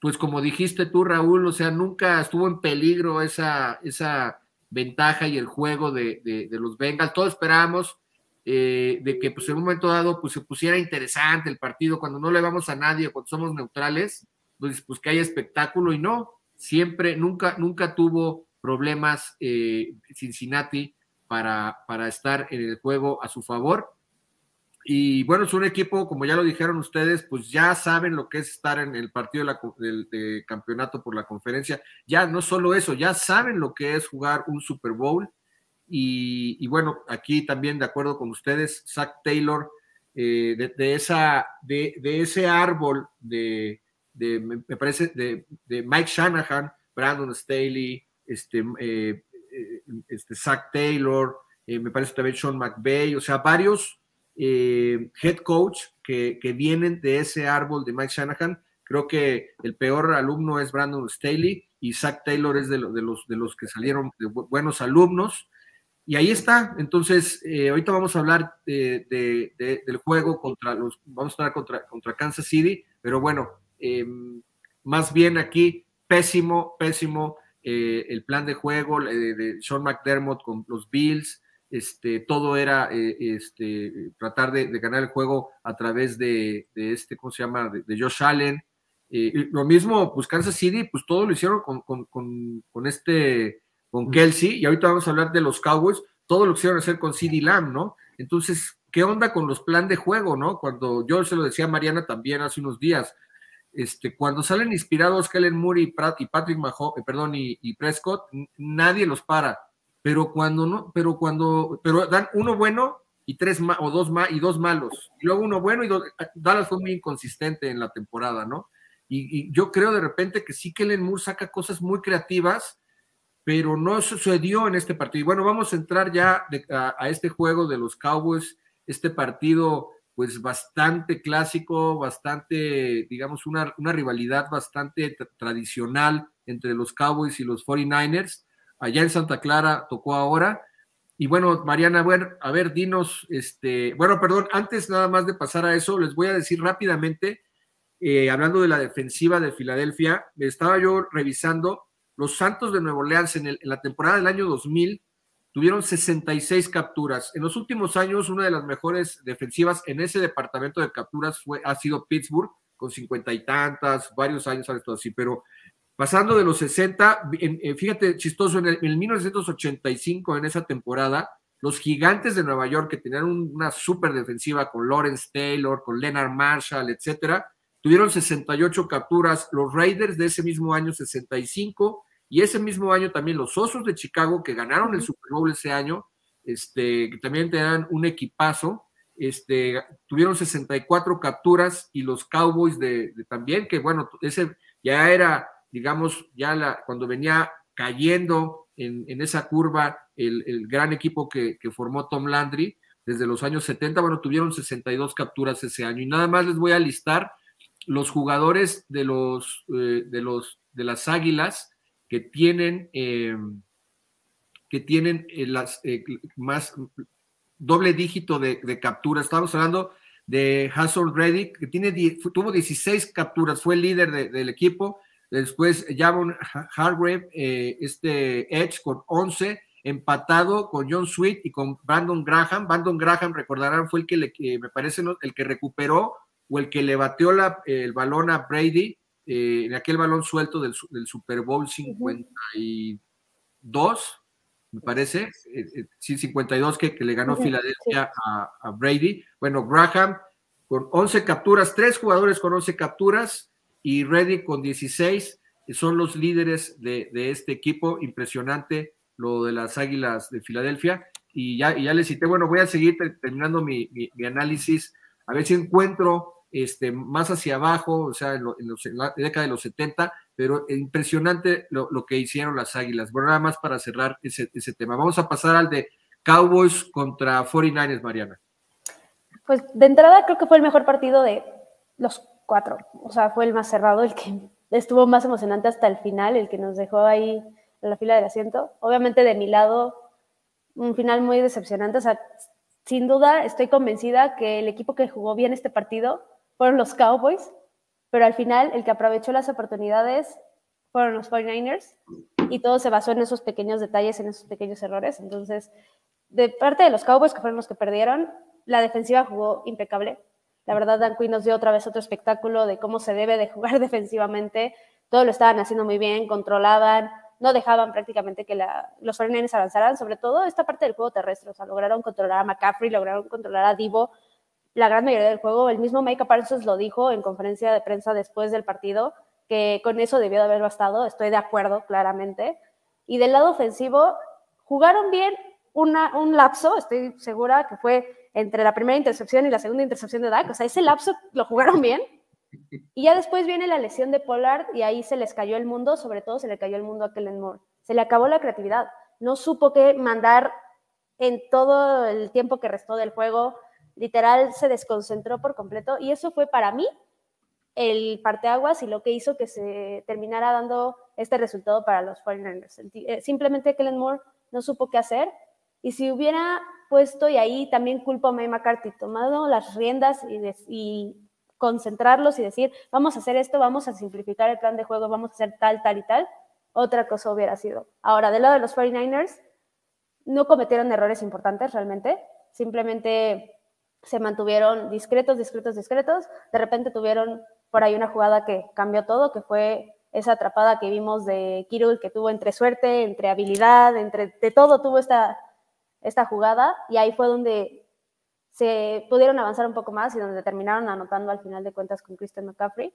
pues como dijiste tú, Raúl, o sea, nunca estuvo en peligro esa, esa ventaja y el juego de, los Bengals. Todos esperábamos eh, de que pues en un momento dado pues se pusiera interesante el partido, cuando no le vamos a nadie, cuando somos neutrales, pues, pues que haya espectáculo y no, siempre, nunca, nunca tuvo problemas eh, Cincinnati para, para estar en el juego a su favor. Y bueno, es un equipo, como ya lo dijeron ustedes, pues ya saben lo que es estar en el partido del campeonato por la conferencia. Ya no solo eso, ya saben lo que es jugar un Super Bowl. Y, bueno, aquí también de acuerdo con ustedes, Zach Taylor, eh, de, esa, de, ese árbol de, me parece, de, Mike Shanahan, Brandon Staley, este, eh, eh, este Zach Taylor, eh, me parece también Sean McVay, o sea, varios head coach que, vienen de ese árbol de Mike Shanahan. Creo que el peor alumno es Brandon Staley y Zach Taylor es de, los, de los que salieron buenos alumnos. Y ahí está. Entonces, ahorita vamos a hablar del juego contra los, vamos a estar contra, contra Kansas City, pero bueno, Em, más bien aquí, pésimo, pésimo eh, el plan de juego de Sean McDermott con los Bills. Este, todo era eh, este, tratar de, ganar el juego a través de, este, ¿cómo se llama? De, Josh Allen. Eh, lo mismo, pues Kansas City, pues todo lo hicieron con, con, este, con Kelsey, y ahorita vamos a hablar de los Cowboys, todo lo quisieron hacer con CD Lamb, ¿no? Entonces, ¿qué onda con los plan de juego, no? Cuando yo se lo decía a Mariana también hace unos días, este, cuando salen inspirados Kellen Moore y, Patrick Mahomes, eh, perdón, y, Prescott, nadie los para. Pero cuando no, pero cuando, pero dan uno bueno y tres o dos y dos malos. Y luego uno bueno y dos, Dallas fue muy inconsistente en la temporada, ¿no? Y, yo creo de repente que sí Kellen Moore saca cosas muy creativas, pero no sucedió en este partido. Y bueno, vamos a entrar ya a este juego de los Cowboys, este partido pues bastante clásico, bastante, digamos, una, rivalidad bastante tradicional entre los Cowboys y los 49ers. Allá en Santa Clara tocó ahora. Y bueno, Mariana, bueno, a ver, dinos, este, bueno, perdón, antes nada más de pasar a eso, les voy a decir rápidamente, eh, hablando de la defensiva de Filadelfia, estaba yo revisando los Santos de Nuevo Orleans en, en la temporada del año 2000, tuvieron 66 capturas. En los últimos años, una de las mejores defensivas en ese departamento de capturas fue, ha sido Pittsburgh, con cincuenta y tantas, varios años ha estado así, pero pasando de los 60, fíjate, chistoso, en el, 1985, en esa temporada, los gigantes de Nueva York, que tenían una súper defensiva con Lawrence Taylor, con Leonard Marshall, etcétera, tuvieron 68 capturas, los Raiders de ese mismo año 65, y ese mismo año también los Osos de Chicago, que ganaron el Super Bowl ese año, este, que también tenían un equipazo, este, tuvieron 64 capturas y los Cowboys de, también, que bueno, ese ya era, digamos, ya la, cuando venía cayendo en, esa curva el, gran equipo que, formó Tom Landry desde los años 70, bueno, tuvieron 62 capturas ese año. Y nada más les voy a listar los jugadores de los, eh, de los, de las águilas que tienen, eh, que tienen eh, las más doble dígito de, capturas. Estamos hablando de Hassel Reddick, que tiene, tuvo 16 capturas, fue el líder del equipo. Después Javon Hargrave, eh, este Edge con 11, empatado con John Sweet y con Brandon Graham. Brandon Graham, recordarán, fue el que le, me parece el que recuperó o el que le batió la, el balón a Brady eh, en aquel balón suelto del, del Super Bowl 52 me parece, eh, eh, sí, 52 que, le ganó Filadelfia a, Brady. Bueno, Graham con 11 capturas, tres jugadores con 11 capturas y Reddy con 16 son los líderes de, este equipo. Impresionante lo de las Águilas de Filadelfia. Y ya, ya les cité, bueno, voy a seguir terminando mi, mi análisis, a ver si encuentro este, más hacia abajo, o sea, en, la década de los 70, pero impresionante lo, que hicieron las Águilas. Bueno, nada más para cerrar ese, tema. Vamos a pasar al de Cowboys contra 49ers, Mariana. Pues de entrada creo que fue el mejor partido de los cuatro, o sea, fue el más cerrado, el que estuvo más emocionante hasta el final, el que nos dejó ahí en la fila del asiento. Obviamente de mi lado, un final muy decepcionante, o sea, sin duda estoy convencida que el equipo que jugó bien este partido fueron los Cowboys, pero al final el que aprovechó las oportunidades fueron los 49ers y todo se basó en esos pequeños detalles, en esos pequeños errores. Entonces, de parte de los Cowboys, que fueron los que perdieron, la defensiva jugó impecable. La verdad, Dan Quinn nos dio otra vez otro espectáculo de cómo se debe de jugar defensivamente. Todo lo estaban haciendo muy bien, controlaban, no dejaban prácticamente que los 49ers avanzaran, sobre todo esta parte del juego terrestre. O sea, lograron controlar a McCaffrey, lograron controlar a Divo, la gran mayoría del juego. El mismo Micah Parsons lo dijo en conferencia de prensa después del partido, que con eso debió de haber bastado. Estoy de acuerdo, claramente. Y del lado ofensivo, jugaron bien una, un lapso, estoy segura que fue entre la primera intercepción y la segunda intercepción de Dak. O ese lapso lo jugaron bien. Y ya después viene la lesión de Pollard y ahí se les cayó el mundo, sobre todo se le cayó el mundo a Kellen Moore. Se le acabó la creatividad. No supo qué mandar en todo el tiempo que restó del juego literal se desconcentró por completo y eso fue para mí el parteaguas y lo que hizo que se terminara dando este resultado para los 49ers. Eh, simplemente Kellen Moore no supo qué hacer y si hubiera puesto, y ahí también culpo a May McCarthy, tomado las riendas y, y concentrarlos y decir, vamos a hacer esto, vamos a simplificar el plan de juego, vamos a hacer tal, tal y tal, otra cosa hubiera sido. Ahora, del lado de los 49ers, no cometieron errores importantes realmente, simplemente se mantuvieron discretos, discretos, discretos. De repente tuvieron por ahí una jugada que cambió todo, que fue esa atrapada que vimos de Kirul, que tuvo entre suerte, entre habilidad, entre de todo tuvo esta, esta jugada, y ahí fue donde se pudieron avanzar un poco más y donde terminaron anotando al final de cuentas con Christian McCaffrey.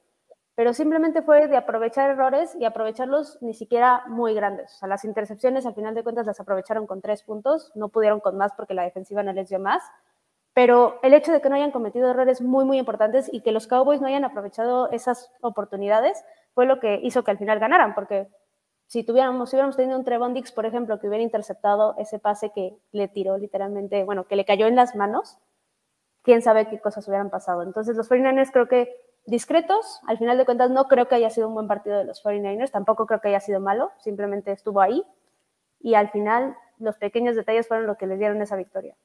Pero simplemente fue de aprovechar errores y aprovecharlos ni siquiera muy grandes. O sea, las intercepciones al final de cuentas las aprovecharon con tres puntos, no pudieron con más porque la defensiva no les dio más pero el hecho de que no hayan cometido errores muy, muy importantes y que los Cowboys no hayan aprovechado esas oportunidades fue lo que hizo que al final ganaran, porque si tuviéramos, si hubiéramos tenido un Trevon Dix, por ejemplo, que hubiera interceptado ese pase que le tiró literalmente, bueno, que le cayó en las manos, quién sabe qué cosas hubieran pasado. Entonces, los 49ers creo que discretos, al final de cuentas no creo que haya sido un buen partido de los 49ers, tampoco creo que haya sido malo, simplemente estuvo ahí y al final los pequeños detalles fueron lo que les dieron esa victoria.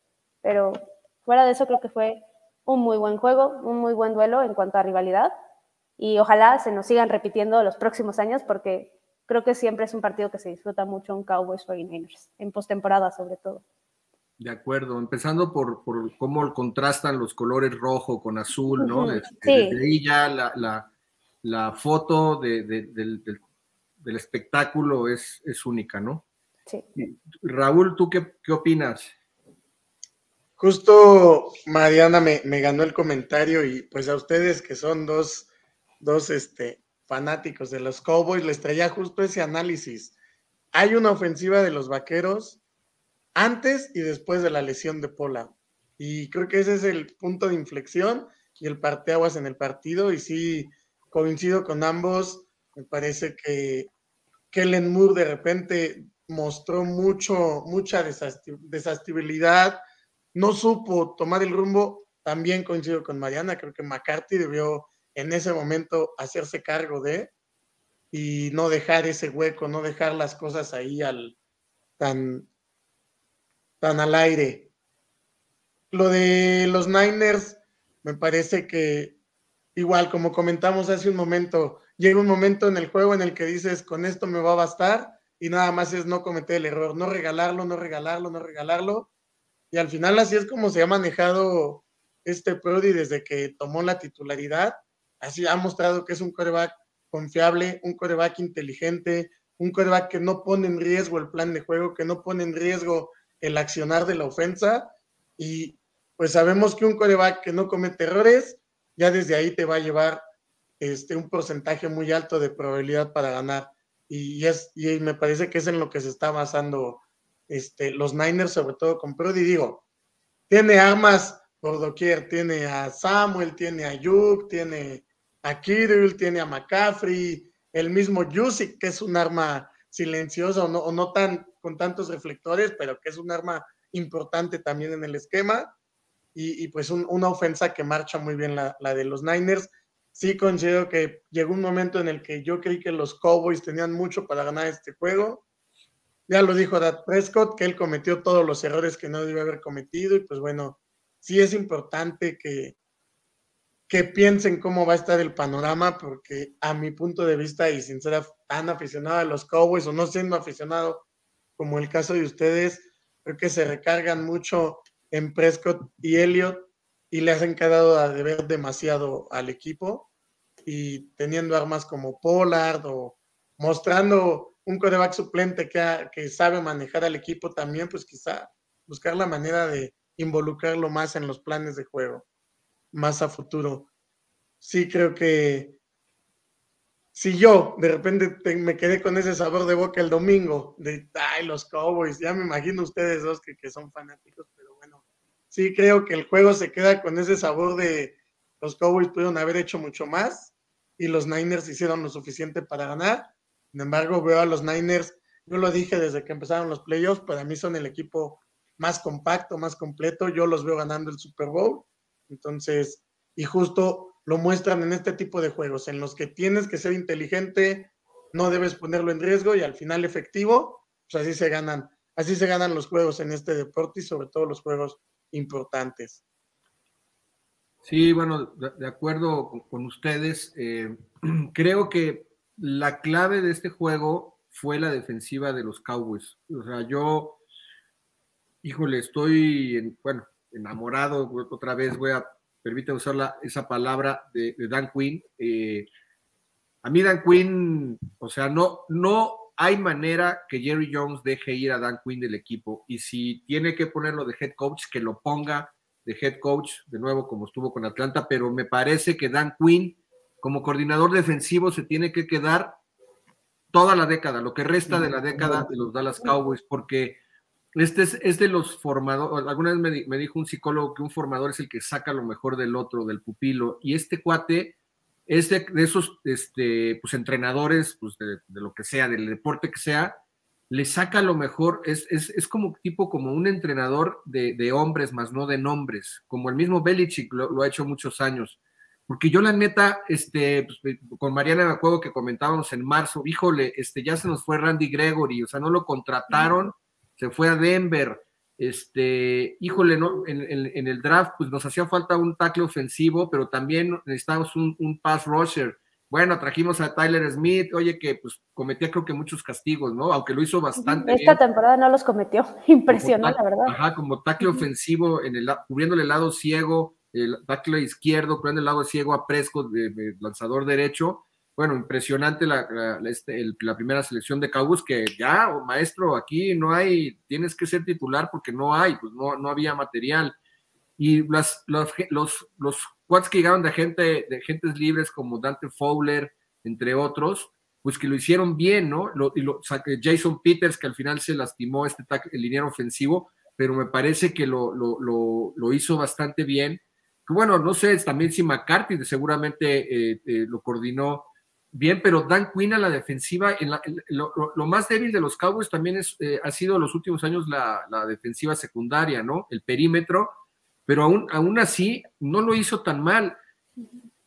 Pero Fuera de eso, creo que fue un muy buen juego, un muy buen duelo en cuanto a rivalidad y ojalá se nos sigan repitiendo los próximos años porque creo que siempre es un partido que se disfruta mucho un Cowboys 49ers, en postemporada sobre todo. De acuerdo, empezando por, por, cómo contrastan los colores rojo con azul, ¿no? Desde, ahí ya la, la, foto de, del, del, espectáculo es, es única, ¿no? Sí. Raúl, ¿tú qué, qué opinas? Justo Mariana me, me, ganó el comentario y pues a ustedes que son dos, dos este, fanáticos de los Cowboys les traía justo ese análisis. Hay una ofensiva de los Vaqueros antes y después de la lesión de Pola. Y creo que ese es el punto de inflexión y el parteaguas en el partido. Y sí, coincido con ambos. Me parece que Kellen Moore de repente mostró mucho, mucha desestabilidad no supo tomar el rumbo, también coincido con Mariana, creo que McCarthy debió en ese momento hacerse cargo de y no dejar ese hueco, no dejar las cosas ahí al tan, tan al aire. Lo de los Niners, me parece que igual, como comentamos hace un momento, llega un momento en el juego en el que dices, con esto me va a bastar, y nada más es no cometer el error, no regalarlo, no regalarlo, no regalarlo, y al final así es como se ha manejado este Prodi desde que tomó la titularidad. Así ha mostrado que es un coreback confiable, un coreback inteligente, un coreback que no pone en riesgo el plan de juego, que no pone en riesgo el accionar de la ofensa. Y pues sabemos que un coreback que no comete errores, ya desde ahí te va a llevar este, un porcentaje muy alto de probabilidad para ganar. Y, es, y me parece que es en lo que se está basando este, los Niners, sobre todo con Prodi, digo, tiene armas por doquier, tiene a Samuel, tiene a Yuk, tiene a Kirill, tiene a McCaffrey, el mismo Yusik, que es un arma silenciosa o no, tan con tantos reflectores, pero que es un arma importante también en el esquema. Y, pues una ofensa que marcha muy bien la, la, de los Niners. Sí considero que llegó un momento en el que yo creí que los Cowboys tenían mucho para ganar este juego. Ya lo dijo Dad Prescott, que él cometió todos los errores que no debe haber cometido y pues bueno, sí es importante que, que piensen cómo va a estar el panorama, porque a mi punto de vista y sin ser tan aficionado a los Cowboys o no siendo aficionado como el caso de ustedes, creo que se recargan mucho en Prescott y Elliot y le hacen quedado a deber demasiado al equipo y teniendo armas como Pollard o mostrando un coreback suplente que, que sabe manejar al equipo también, pues quizá buscar la manera de involucrarlo más en los planes de juego, más a futuro. Sí creo que si yo de repente me quedé con ese sabor de boca el domingo, de ay, los Cowboys, ya me imagino ustedes dos que, que son fanáticos, pero bueno, sí creo que el juego se queda con ese sabor de los Cowboys pudieron haber hecho mucho más y los Niners hicieron lo suficiente para ganar sin embargo, veo a los Niners, yo lo dije desde que empezaron los playoffs, para mí son el equipo más compacto, más completo, yo los veo ganando el Super Bowl. Entonces, y justo lo muestran en este tipo de juegos, en los que tienes que ser inteligente, no debes ponerlo en riesgo y al final efectivo, pues así se ganan, así se ganan los juegos en este deporte y sobre todo los juegos importantes. Sí, bueno, de acuerdo con ustedes. Eh, creo que la clave de este juego fue la defensiva de los Cowboys. O sea, yo, híjole, estoy, bueno, enamorado, otra vez voy a, permítame usar esa palabra de, Dan Quinn. Eh, a mí Dan Quinn, o sea, no, no hay manera que Jerry Jones deje ir a Dan Quinn del equipo. Y si tiene que ponerlo de head coach, que lo ponga de head coach, de nuevo como estuvo con Atlanta, pero me parece que Dan Quinn como coordinador defensivo se tiene que quedar toda la década, lo que resta de la década de los Dallas Cowboys, porque este es, de los formadores, alguna vez me, dijo un psicólogo que un formador es el que saca lo mejor del otro, del pupilo, y este cuate es de, esos este, pues, entrenadores, pues, de, lo que sea, del deporte que sea, le saca lo mejor, es, es, como tipo como un entrenador de, hombres, más no de nombres, como el mismo Belichick lo ha hecho muchos años porque yo la neta, este, pues, con Mariana me acuerdo que comentábamos en marzo, híjole, este, ya se nos fue Randy Gregory, o sea, no lo contrataron, se fue a Denver, este, híjole, ¿no? En, el draft, pues nos hacía falta un tackle ofensivo, pero también necesitábamos un, pass rusher, bueno, trajimos a Tyler Smith, oye, que pues cometía creo que muchos castigos, ¿no? Aunque lo hizo bastante Esta temporada no los cometió, impresionó, la verdad. Ajá, como tackle ofensivo, en el, cubriéndole el lado ciego, el tackle izquierdo, cubriendo el lado ciego a Prescott, de, lanzador derecho. Bueno, impresionante la, este, primera selección de Cowboys, que ya, maestro, aquí no hay, tienes que ser titular porque no hay, pues no, no había material. Y las, los, los, los quads que llegaron de gente, de gentes libres como Dante Fowler, entre otros, pues que lo hicieron bien, ¿no? y lo, Jason Peters, que al final se lastimó este el liniero ofensivo, pero me parece que lo, lo, hizo bastante bien. Bueno, no sé, también si McCarthy seguramente eh, eh, lo coordinó bien, pero Dan Quinn a la defensiva, en lo, más débil de los Cowboys también es, eh, ha sido en los últimos años la, la, defensiva secundaria, ¿no? El perímetro, pero aún, aún así no lo hizo tan mal.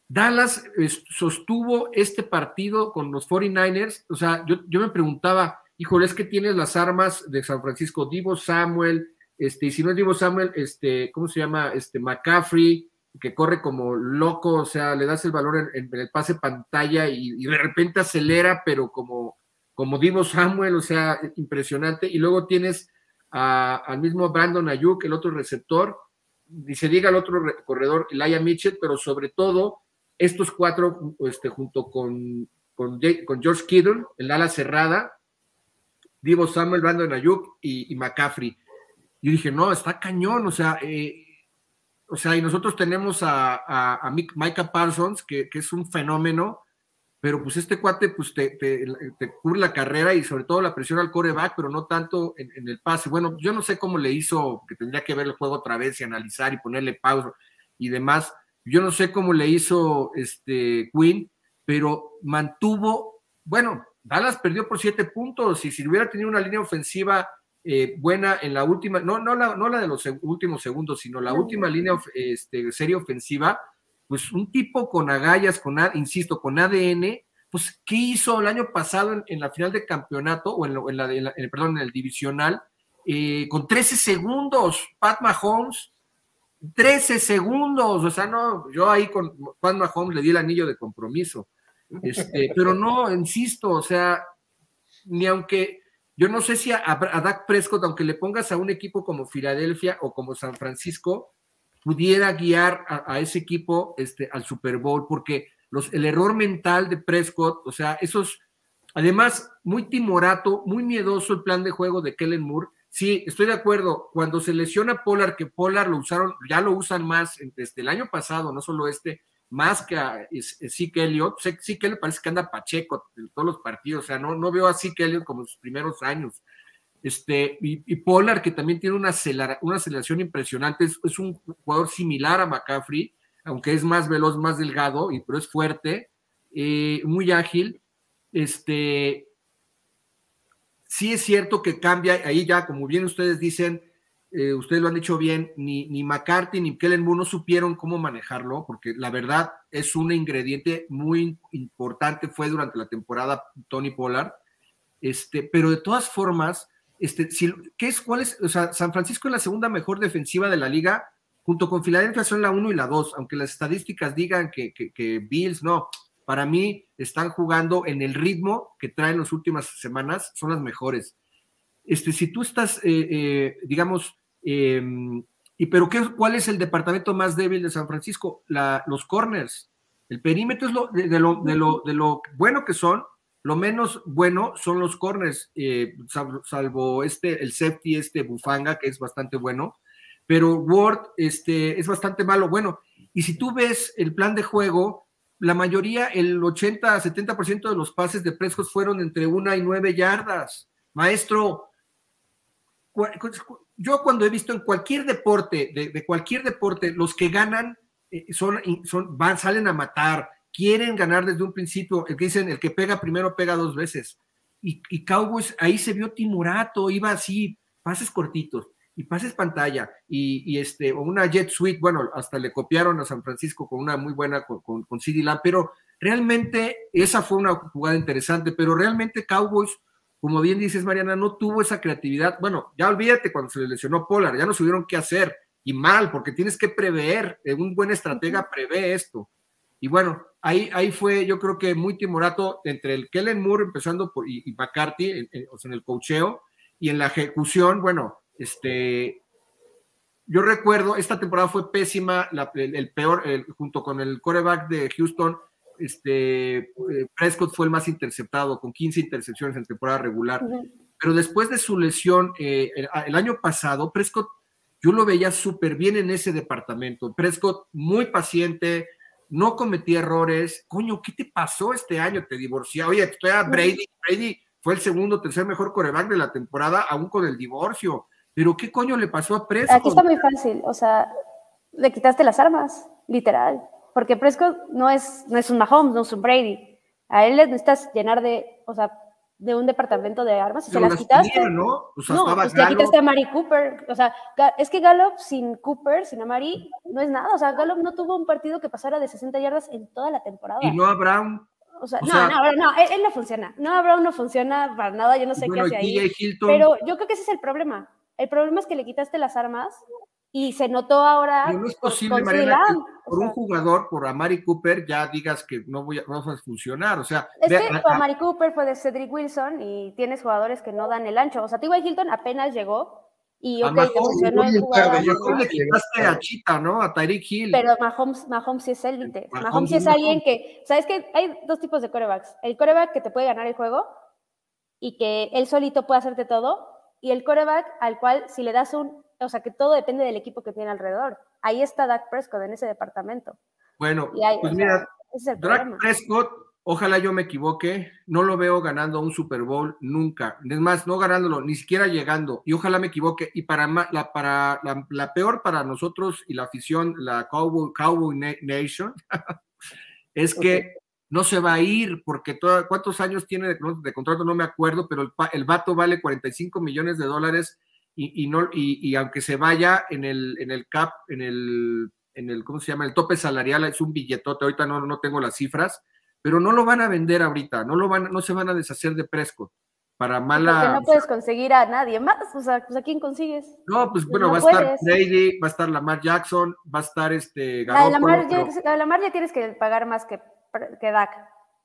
Dallas sostuvo este partido con los 49ers, o sea, yo, yo me preguntaba, híjole, es que tienes las armas de San Francisco, Divo Samuel, este, y si no es Divo Samuel, este, ¿cómo se llama? Este, McCaffrey, que corre como loco, o sea, le das el valor en, el pase pantalla y, de repente acelera, pero como, como Divo Samuel, o sea, impresionante. Y luego tienes al mismo Brandon Ayuk, el otro receptor, y se diga el otro corredor, Elijah Mitchell, pero sobre todo estos cuatro, este, junto con, con, George Kittle, el ala cerrada, Divo Samuel, Brandon Ayuk y, y, McCaffrey. Yo dije, no, está cañón, o sea, eh, o sea, y nosotros tenemos a, a, Micah Parsons, que, es un fenómeno, pero pues este cuate pues te, te, cubre la carrera y sobre todo la presión al coreback, pero no tanto en, el pase. Bueno, yo no sé cómo le hizo, que tendría que ver el juego otra vez y analizar y ponerle pausa y demás. Yo no sé cómo le hizo este Quinn, pero mantuvo, bueno, Dallas perdió por siete puntos y si hubiera tenido una línea ofensiva eh, buena en la última, no, no, la, no la de los últimos segundos, sino la última línea este, serie ofensiva, pues un tipo con agallas, con, insisto, con ADN, pues ¿qué hizo el año pasado en, la final de campeonato o en, la, en perdón, en el divisional? Eh, con 13 segundos, Pat Mahomes, 13 segundos, o sea, no, yo ahí con Pat Mahomes le di el anillo de compromiso, este, pero no, insisto, o sea, ni aunque, yo no sé si a, Dak Prescott, aunque le pongas a un equipo como Filadelfia o como San Francisco, pudiera guiar a, ese equipo este, al Super Bowl, porque los, el error mental de Prescott, o sea, esos, además, muy timorato, muy miedoso el plan de juego de Kellen Moore. Sí, estoy de acuerdo. Cuando se lesiona Polar, que Polar lo usaron, ya lo usan más desde el año pasado, no solo este, más que a Zeke Elliott. Sí que parece que anda Pacheco en todos los partidos, o sea, no, no veo a Zeke Elliott como en sus primeros años. Este, y, Polar, que también tiene una, una aceleración impresionante, es, un jugador similar a McCaffrey, aunque es más veloz, más delgado, y, pero es fuerte, eh, muy ágil. Este, sí es cierto que cambia, ahí ya, como bien ustedes dicen, eh, ustedes lo han dicho bien, ni, ni McCarthy ni Kellen Moore no supieron cómo manejarlo, porque la verdad es un ingrediente muy importante, fue durante la temporada Tony Pollard, este, pero de todas formas, este, ¿qué es, cuál es? O sea, San Francisco es la segunda mejor defensiva de la liga, junto con Filadelfia son la 1 y la 2, aunque las estadísticas digan que, Bills no. Para mí están jugando en el ritmo que traen las últimas semanas, son las mejores. Este, si tú estás, eh, eh, digamos, em, y pero qué, ¿cuál es el departamento más débil de San Francisco? los corners. El perímetro es de, lo, bueno que son, lo menos bueno son los corners, eh, salvo, este, el safety, este Bufanga, que es bastante bueno, pero Ward este, es bastante malo. Bueno, y si tú ves el plan de juego, la mayoría, el 80-70% de los pases de Prescott fueron entre una y nueve yardas. Maestro, yo cuando he visto en cualquier deporte, de, cualquier deporte, los que ganan eh, son, van, salen a matar, quieren ganar desde un principio, el que dicen, el que pega primero pega dos veces. Y, Cowboys ahí se vio timorato, iba así, pases cortitos y pases pantalla y, este, o una jet suite, bueno, hasta le copiaron a San Francisco con una muy buena con, con, con CD pero realmente esa fue una jugada interesante, pero realmente Cowboys, como bien dices Mariana, no tuvo esa creatividad. Bueno, ya olvídate cuando se le lesionó Polar, ya no supieron qué hacer y mal, porque tienes que prever, un buen estratega prevé esto. Y bueno, ahí, ahí fue, yo creo que muy timorato entre el Kellen Moore empezando por, y, y McCarthy en, en, o sea, en el cocheo y en la ejecución, bueno, este, yo recuerdo, esta temporada fue pésima, la, el, el, peor, el, junto con el coreback de Houston, este, eh, Prescott fue el más interceptado, con 15 intercepciones en temporada regular. Uh -huh. Pero después de su lesión, eh, el, el, año pasado, Prescott, yo lo veía súper bien en ese departamento. Prescott, muy paciente, no cometía errores. Coño, ¿qué te pasó este año? Te divorciaste. Oye, estoy a Brady. Brady fue el segundo, tercer mejor coreback de la temporada, aún con el divorcio. Pero ¿qué coño le pasó a Prescott? Aquí está muy fácil, o sea, le quitaste las armas, literal, porque Prescott no es, no es un Mahomes, no es un Brady. A él le necesitas llenar de, o sea, de un departamento de armas y Pero se las quitaste. Tenía, ¿no? O sea, no, pues ya quitaste a Mari Cooper. O sea, es que Gallup sin Cooper, sin Amari, no es nada. O sea, Gallup no tuvo un partido que pasara de 60 yardas en toda la temporada. Y no a Brown. O sea, o no, sea, no, no, él, él, no funciona. No, Brown no funciona para nada. Yo no sé bueno, qué hace ahí. Hilton. Pero yo creo que ese es el problema. El problema es que le quitaste las armas y se notó ahora. no es posible, con Mariana, que por o sea, un jugador, por Amari Cooper, ya digas que no, voy a, no va a funcionar. O sea, es que a, Amari Cooper fue de Cedric Wilson y tienes jugadores que no dan el ancho. O sea, T.Y. Hilton apenas llegó y ok, te funcionó el jugador. Yo creo que quitaste a Chita, ¿no? A Tyreek Hill. Pero Mahomes, Mahomes sí es élite. Mahomes, Mahomes sí es alguien que. ¿Sabes que Hay dos tipos de corebacks. El coreback que te puede ganar el juego y que él solito puede hacerte todo y el coreback al cual si le das un, o sea, que todo depende del equipo que tiene alrededor. Ahí está Dak Prescott en ese departamento. Bueno, ahí, pues mira, sea, Dak Prescott, ojalá yo me equivoque, no lo veo ganando un Super Bowl nunca. Es más, no ganándolo, ni siquiera llegando. Y ojalá me equivoque. Y para la, para, la, la peor para nosotros y la afición, la Cowboy, Cowboy Nation, es que okay no se va a ir porque toda, cuántos años tiene de, de, contrato, no me acuerdo, pero el, el vato vale 45 millones de dólares y, y no, y, y, aunque se vaya en el, en el cap, en el, en el, ¿cómo se llama? El tope salarial es un billetote, ahorita no, no tengo las cifras, pero no lo van a vender ahorita, no, lo van, no se van a deshacer de Prescott. Para mala. Porque no puedes conseguir a nadie más, o sea, pues a quién consigues. No, pues bueno, no va a estar Brady, va a estar Lamar Jackson, va a estar este. Garoppolo, a, Lamar, pero... ya, a Lamar ya tienes que pagar más que que Dak.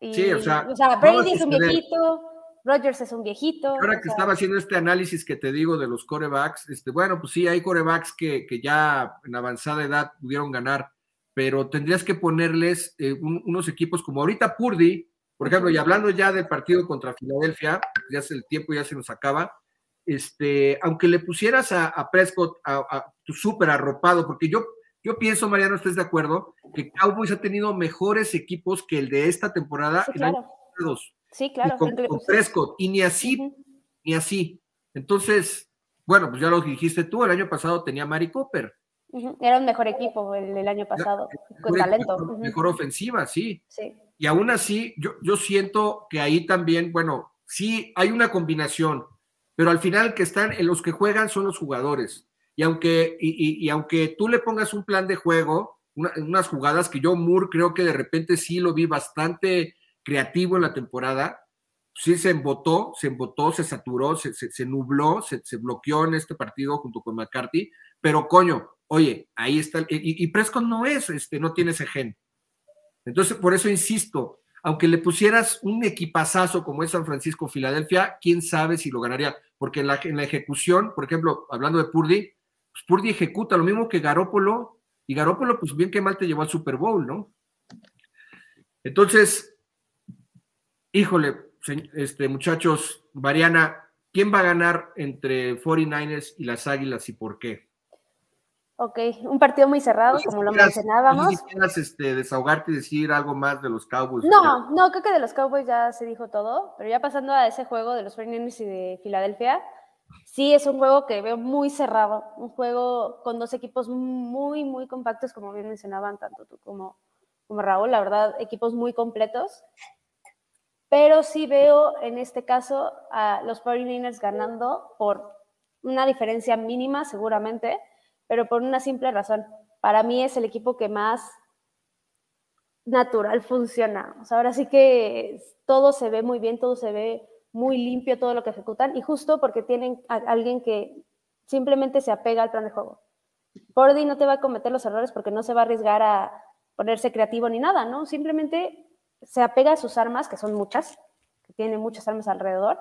Y, sí, o sea, o sea Brady es un viejito, Rodgers es un viejito. Ahora que sea, estaba haciendo este análisis que te digo de los corebacks, este, bueno, pues sí, hay corebacks que, que ya en avanzada edad pudieron ganar, pero tendrías que ponerles eh, un, unos equipos como ahorita Purdy, por ejemplo, y hablando ya del partido contra Filadelfia, ya es el tiempo ya se nos acaba, este, aunque le pusieras a, a Prescott a, a, súper arropado, porque yo yo pienso, Mariano, ¿estás de acuerdo? Que Cowboys ha tenido mejores equipos que el de esta temporada sí, claro. en año Sí, claro. Y con, con Prescott, y ni así, uh -huh. ni así. Entonces, bueno, pues ya lo dijiste tú, el año pasado tenía Mari Cooper. Uh -huh. Era un mejor equipo el, el año pasado, Era, con talento. Mejor, uh -huh. mejor, ofensiva, sí. sí. Y aún así, yo, yo siento que ahí también, bueno, sí hay una combinación, pero al final que están, en los que juegan son los jugadores y aunque, y, y, y, aunque tú le pongas un plan de juego, una, unas jugadas que yo, Moore, creo que de repente sí lo vi bastante creativo en la temporada, sí se embotó, se embotó, se saturó, se, se, nubló, se, se, bloqueó en este partido junto con McCarthy, pero coño, oye, ahí está, y, y Prescott no es, este, no tiene ese gen. Entonces, por eso insisto, aunque le pusieras un equipazazo como es San Francisco, Filadelfia, quién sabe si lo ganaría, porque en la, en la ejecución, por ejemplo, hablando de Purdy, pues Purdy ejecuta lo mismo que Garópolo, y Garópolo, pues bien que mal te llevó al Super Bowl, ¿no? Entonces, híjole, este, muchachos, Mariana, ¿quién va a ganar entre 49ers y las Águilas y por qué? Ok, un partido muy cerrado, como lo mencionábamos. No si quieras este, desahogarte y decir algo más de los Cowboys. No, no, creo que de los Cowboys ya se dijo todo, pero ya pasando a ese juego de los 49ers y de Filadelfia, sí es un juego que veo muy cerrado, un juego con dos equipos muy, muy compactos, como bien mencionaban tanto tú como, como Raúl, la verdad, equipos muy completos. Pero sí veo en este caso a los 49ers ganando por una diferencia mínima, seguramente, pero por una simple razón. Para mí es el equipo que más natural funciona. Ahora sí que todo se ve muy bien, todo se ve muy limpio todo lo que ejecutan y justo porque tienen a alguien que simplemente se apega al plan de juego. Pordy no te va a cometer los errores porque no se va a arriesgar a, ponerse creativo ni nada, ¿no? Simplemente se apega a sus armas, que son muchas, que tiene muchas armas alrededor,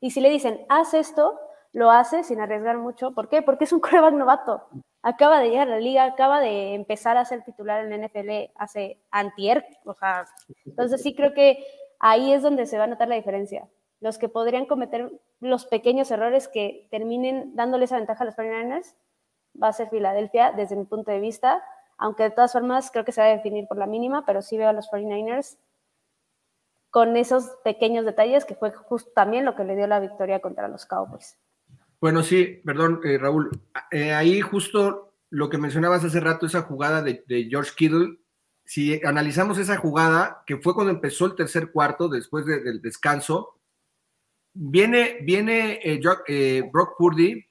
y si le dicen, haz esto, lo hace sin arriesgar mucho. ¿Por qué? Porque es un coreback novato. Acaba de llegar a la liga, acaba de empezar a ser titular en la NFL hace antier. O sea, entonces sí creo que ahí es donde se va a notar la diferencia. Los que podrían cometer los pequeños errores que terminen dándole esa ventaja a los 49ers va a ser Filadelfia desde mi punto de vista, aunque de todas formas creo que se va a definir por la mínima, pero sí veo a los 49ers con esos pequeños detalles que fue justo también lo que le dio la victoria contra los Cowboys. Bueno, sí, perdón, eh, Raúl. Eh, ahí justo lo que mencionabas hace rato, esa jugada de, George Kittle, si analizamos esa jugada, que fue cuando empezó el tercer cuarto, después del descanso, viene, viene eh, Brock Purdy,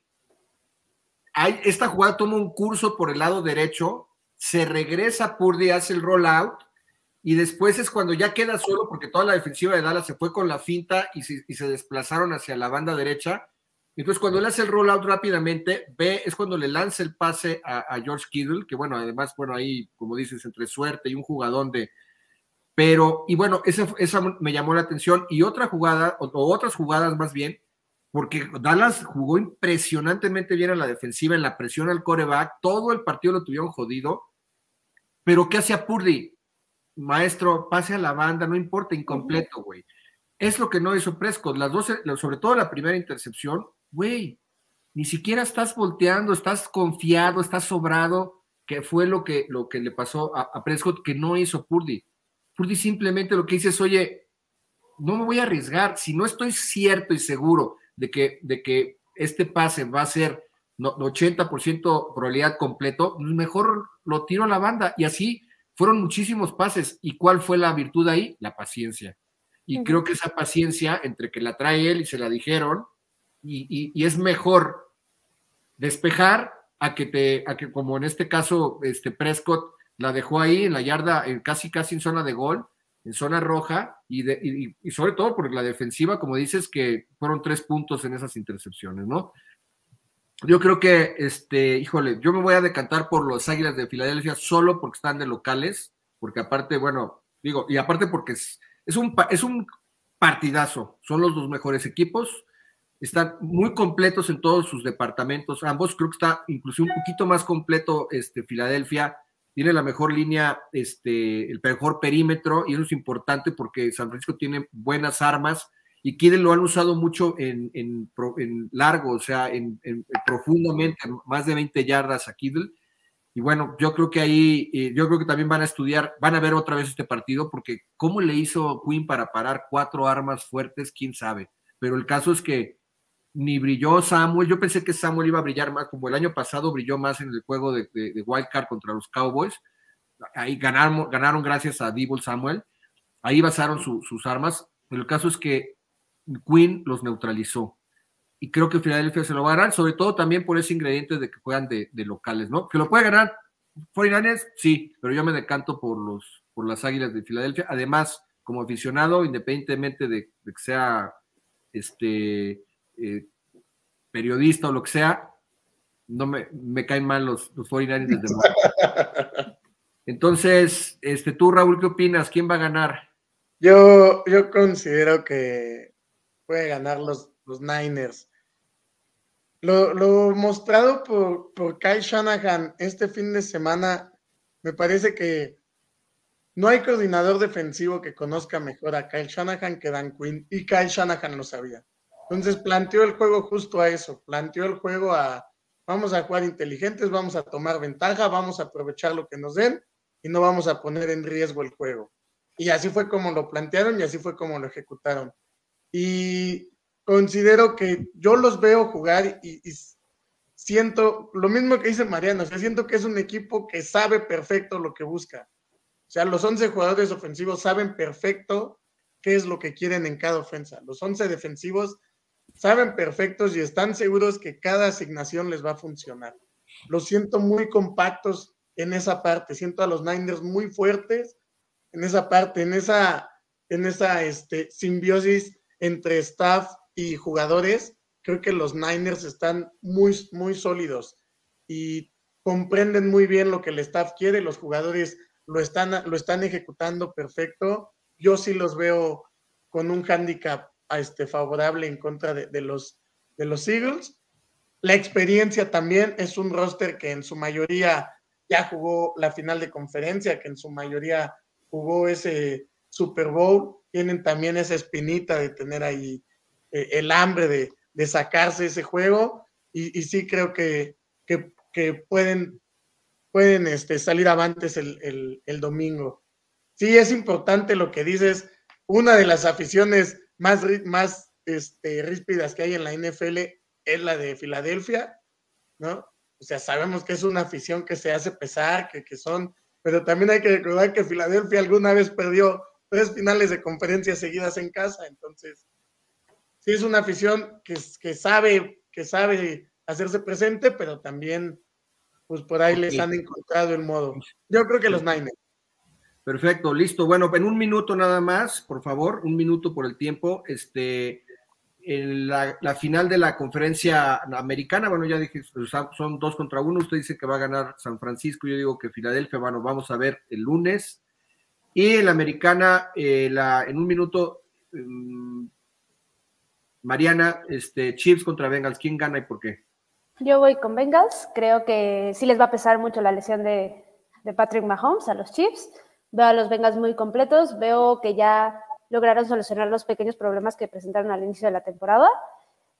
hay, esta jugada toma un curso por el lado derecho, se regresa Purdy, hace el rollout, y después es cuando ya queda solo, porque toda la defensiva de Dallas se fue con la finta y se, y se desplazaron hacia la banda derecha, entonces, cuando él hace el rollout rápidamente, ve, es cuando le lanza el pase a, George Kittle, que bueno, además, bueno, ahí, como dices, entre suerte y un jugadón de. Pero, y bueno, esa, esa me llamó la atención. Y otra jugada, o, otras jugadas más bien, porque Dallas jugó impresionantemente bien a la defensiva, en la presión al coreback, todo el partido lo tuvieron jodido. Pero, ¿qué hacía Purdy? Maestro, pase a la banda, no importa, incompleto, güey. Es lo que no hizo Prescott. Las dos, sobre todo la primera intercepción, güey, ni siquiera estás volteando, estás confiado, estás sobrado, que fue lo que, lo que le pasó a, Prescott que no hizo Purdy. Purdy simplemente lo que dice es, oye, no me voy a arriesgar, si no estoy cierto y seguro de que, de que este pase va a ser 80% probabilidad completo, mejor lo tiro a la banda. Y así fueron muchísimos pases. ¿Y cuál fue la virtud ahí? La paciencia. Y creo que esa paciencia, entre que la trae él y se la dijeron, y, es mejor despejar a que te, a que como en este caso, este Prescott la dejó ahí en la yarda, en casi casi en zona de gol, en zona roja, y, y, sobre todo porque la defensiva, como dices, que fueron tres puntos en esas intercepciones, ¿no? Yo creo que, este, híjole, yo me voy a decantar por los Águilas de Filadelfia solo porque están de locales, porque aparte, bueno, digo, y aparte porque es, es un, es un partidazo, son los dos mejores equipos, están muy completos en todos sus departamentos. Ambos creo que está incluso un poquito más completo este, Filadelfia. Tiene la mejor línea, este, el mejor perímetro, y eso es importante porque San Francisco tiene buenas armas y Kidel lo han usado mucho en, en, largo, o sea, en, profundamente, más de 20 yardas a Kidel. Y bueno, yo creo que ahí, eh, yo creo que también van a estudiar, van a ver otra vez este partido, porque cómo le hizo Quinn para parar cuatro armas fuertes, quién sabe. Pero el caso es que ni brilló Samuel. Yo pensé que Samuel iba a brillar más, como el año pasado brilló más en el juego de, de, contra los Cowboys. Ahí ganaron, ganaron gracias a Debo Samuel. Ahí basaron sus armas. Pero el caso es que Quinn los neutralizó. Y creo que Filadelfia se lo va a ganar, sobre todo también por ese ingrediente de que juegan de, locales, ¿no? Que lo puede ganar 49 sí, pero yo me decanto por, los, por las Águilas de Filadelfia. Además, como aficionado, independientemente de, de que sea este, eh, periodista o lo que sea, no me, me caen mal los, los 49 desde Entonces, este, tú, Raúl, ¿qué opinas? ¿Quién va a ganar? Yo, yo considero que puede ganar los, los Niners. Lo, lo mostrado por, por Kyle Shanahan este fin de semana, me parece que no hay coordinador defensivo que conozca mejor a Kyle Shanahan que Dan Quinn, y Kyle Shanahan lo sabía. Entonces planteó el juego justo a eso, planteó el juego a vamos a jugar inteligentes, vamos a tomar ventaja, vamos a aprovechar lo que nos den y no vamos a poner en riesgo el juego. Y así fue como lo plantearon y así fue como lo ejecutaron. Y considero que yo los veo jugar y, siento lo mismo que dice Mariano, o sea, siento que es un equipo que sabe perfecto lo que busca. O sea, los 11 jugadores ofensivos saben perfecto qué es lo que quieren en cada ofensa. Los 11 defensivos saben perfectos y están seguros que cada asignación les va a funcionar. Los siento muy compactos en esa parte, siento a los Niners muy fuertes en esa parte, en esa, en esa este, simbiosis entre staff y jugadores. Creo que los Niners están muy, muy sólidos y comprenden muy bien lo que el staff quiere, los jugadores lo están, lo están ejecutando perfecto. Yo sí los veo con un handicap este, favorable en contra de, los, de los Eagles. La experiencia también es un roster que en su mayoría ya jugó la final de conferencia, que en su mayoría jugó ese Super Bowl. Tienen también esa espinita de tener ahí eh, el hambre de, sacarse ese juego. Y, sí creo que, que, pueden, pueden este, salir avantes el, el domingo. Sí, es importante lo que dices. Una de las aficiones más, más este, ríspidas que hay en la NFL es la de Filadelfia, ¿no? O sea, sabemos que es una afición que se hace pesar, que, que son, pero también hay que recordar que Filadelfia alguna vez perdió tres finales de conferencia seguidas en casa, entonces, sí es una afición que, que sabe, que sabe hacerse presente, pero también, pues por ahí les han encontrado el modo. Yo creo que los Niners. Perfecto, listo. Bueno, en un minuto nada más, por favor, un minuto por el tiempo. Este, la, la, final de la conferencia americana, bueno, ya dije, son dos contra uno. Usted dice que va a ganar San Francisco, yo digo que Filadelfia, bueno, vamos a ver el lunes. Y en la americana, eh, en un minuto, mm, Mariana, este, Chiefs contra Bengals, ¿quién gana y por qué? Yo voy con Bengals, creo que sí les va a pesar mucho la lesión de, de Patrick Mahomes a los Chiefs. Veo a los Bengals muy completos, veo que ya lograron solucionar los pequeños problemas que presentaron al inicio de la temporada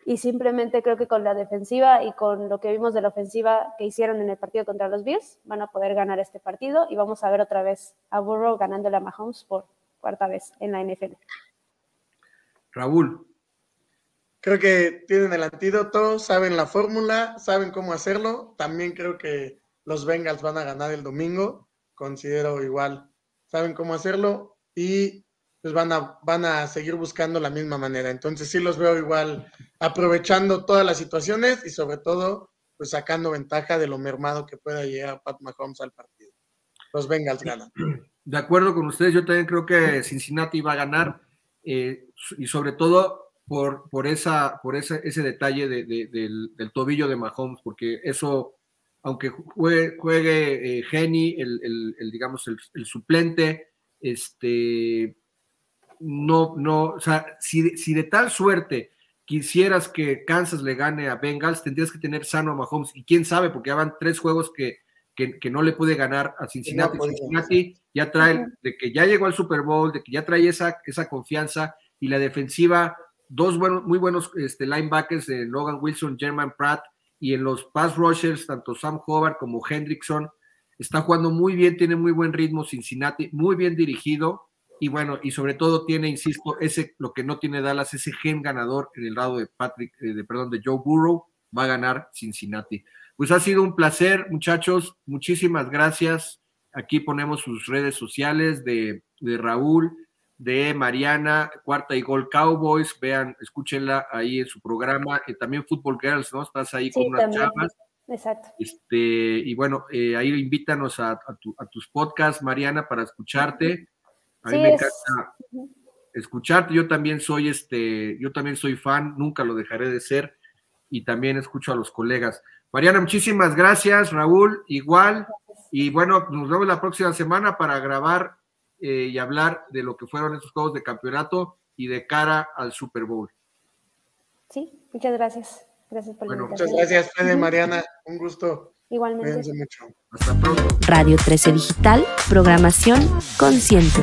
y simplemente creo que con la defensiva y con lo que vimos de la ofensiva que hicieron en el partido contra los Bills van a poder ganar este partido y vamos a ver otra vez a Burrow ganándole a Mahomes por cuarta vez en la NFL. Raúl. Creo que tienen el antídoto, saben la fórmula, saben cómo hacerlo. También creo que los Bengals van a ganar el domingo. Considero igual saben cómo hacerlo y pues van a, van a seguir buscando la misma manera. Entonces sí los veo igual aprovechando todas las situaciones y sobre todo pues sacando ventaja de lo mermado que pueda llegar Pat Mahomes al partido. Los Bengals ganan. De acuerdo con ustedes, yo también creo que Cincinnati va a ganar eh, y sobre todo por, por, esa, por ese, ese detalle del, tobillo de Mahomes, porque eso aunque juegue, juegue eh, el, digamos, el, suplente, este, no, no, o sea, si, si, de tal suerte quisieras que Kansas le gane a Bengals, tendrías que tener sano a Mahomes, y quién sabe, porque ya van tres juegos que, que, no le puede ganar a Cincinnati. Cincinnati ya trae, de que ya llegó al Super Bowl, de que ya trae esa, esa confianza, y la defensiva, dos buenos, muy buenos este, linebackers de Logan Wilson, German Pratt, y en los pass rushers, tanto Sam Hobart como Hendrickson, está jugando muy bien, tiene muy buen ritmo Cincinnati, muy bien dirigido y bueno, y sobre todo tiene, insisto, ese lo que no tiene Dallas, ese gen ganador en el lado de Patrick, eh, de, perdón, de Joe Burrow, va a ganar Cincinnati. Pues ha sido un placer, muchachos, muchísimas gracias. Aquí ponemos sus redes sociales de, de Raúl, de Mariana, cuarta y gol Cowboys, vean, escúchenla ahí en su programa, y también Football Girls, ¿no? Estás ahí con unas chavas. Exacto. Este, y bueno, eh, ahí invítanos a, tus podcasts, Mariana, para escucharte. A mí me encanta escucharte. Yo también soy este, yo también soy fan, nunca lo dejaré de ser, y también escucho a los colegas. Mariana, muchísimas gracias, Raúl, igual. Y bueno, nos vemos la próxima semana para grabar eh, y hablar de lo que fueron estos juegos de campeonato y de cara al Super Bowl. Sí, muchas gracias. Gracias por bueno, Muchas gracias, Fede, Mariana. Un gusto. Igualmente. mucho. Hasta pronto. Radio 13 Digital, programación consciente.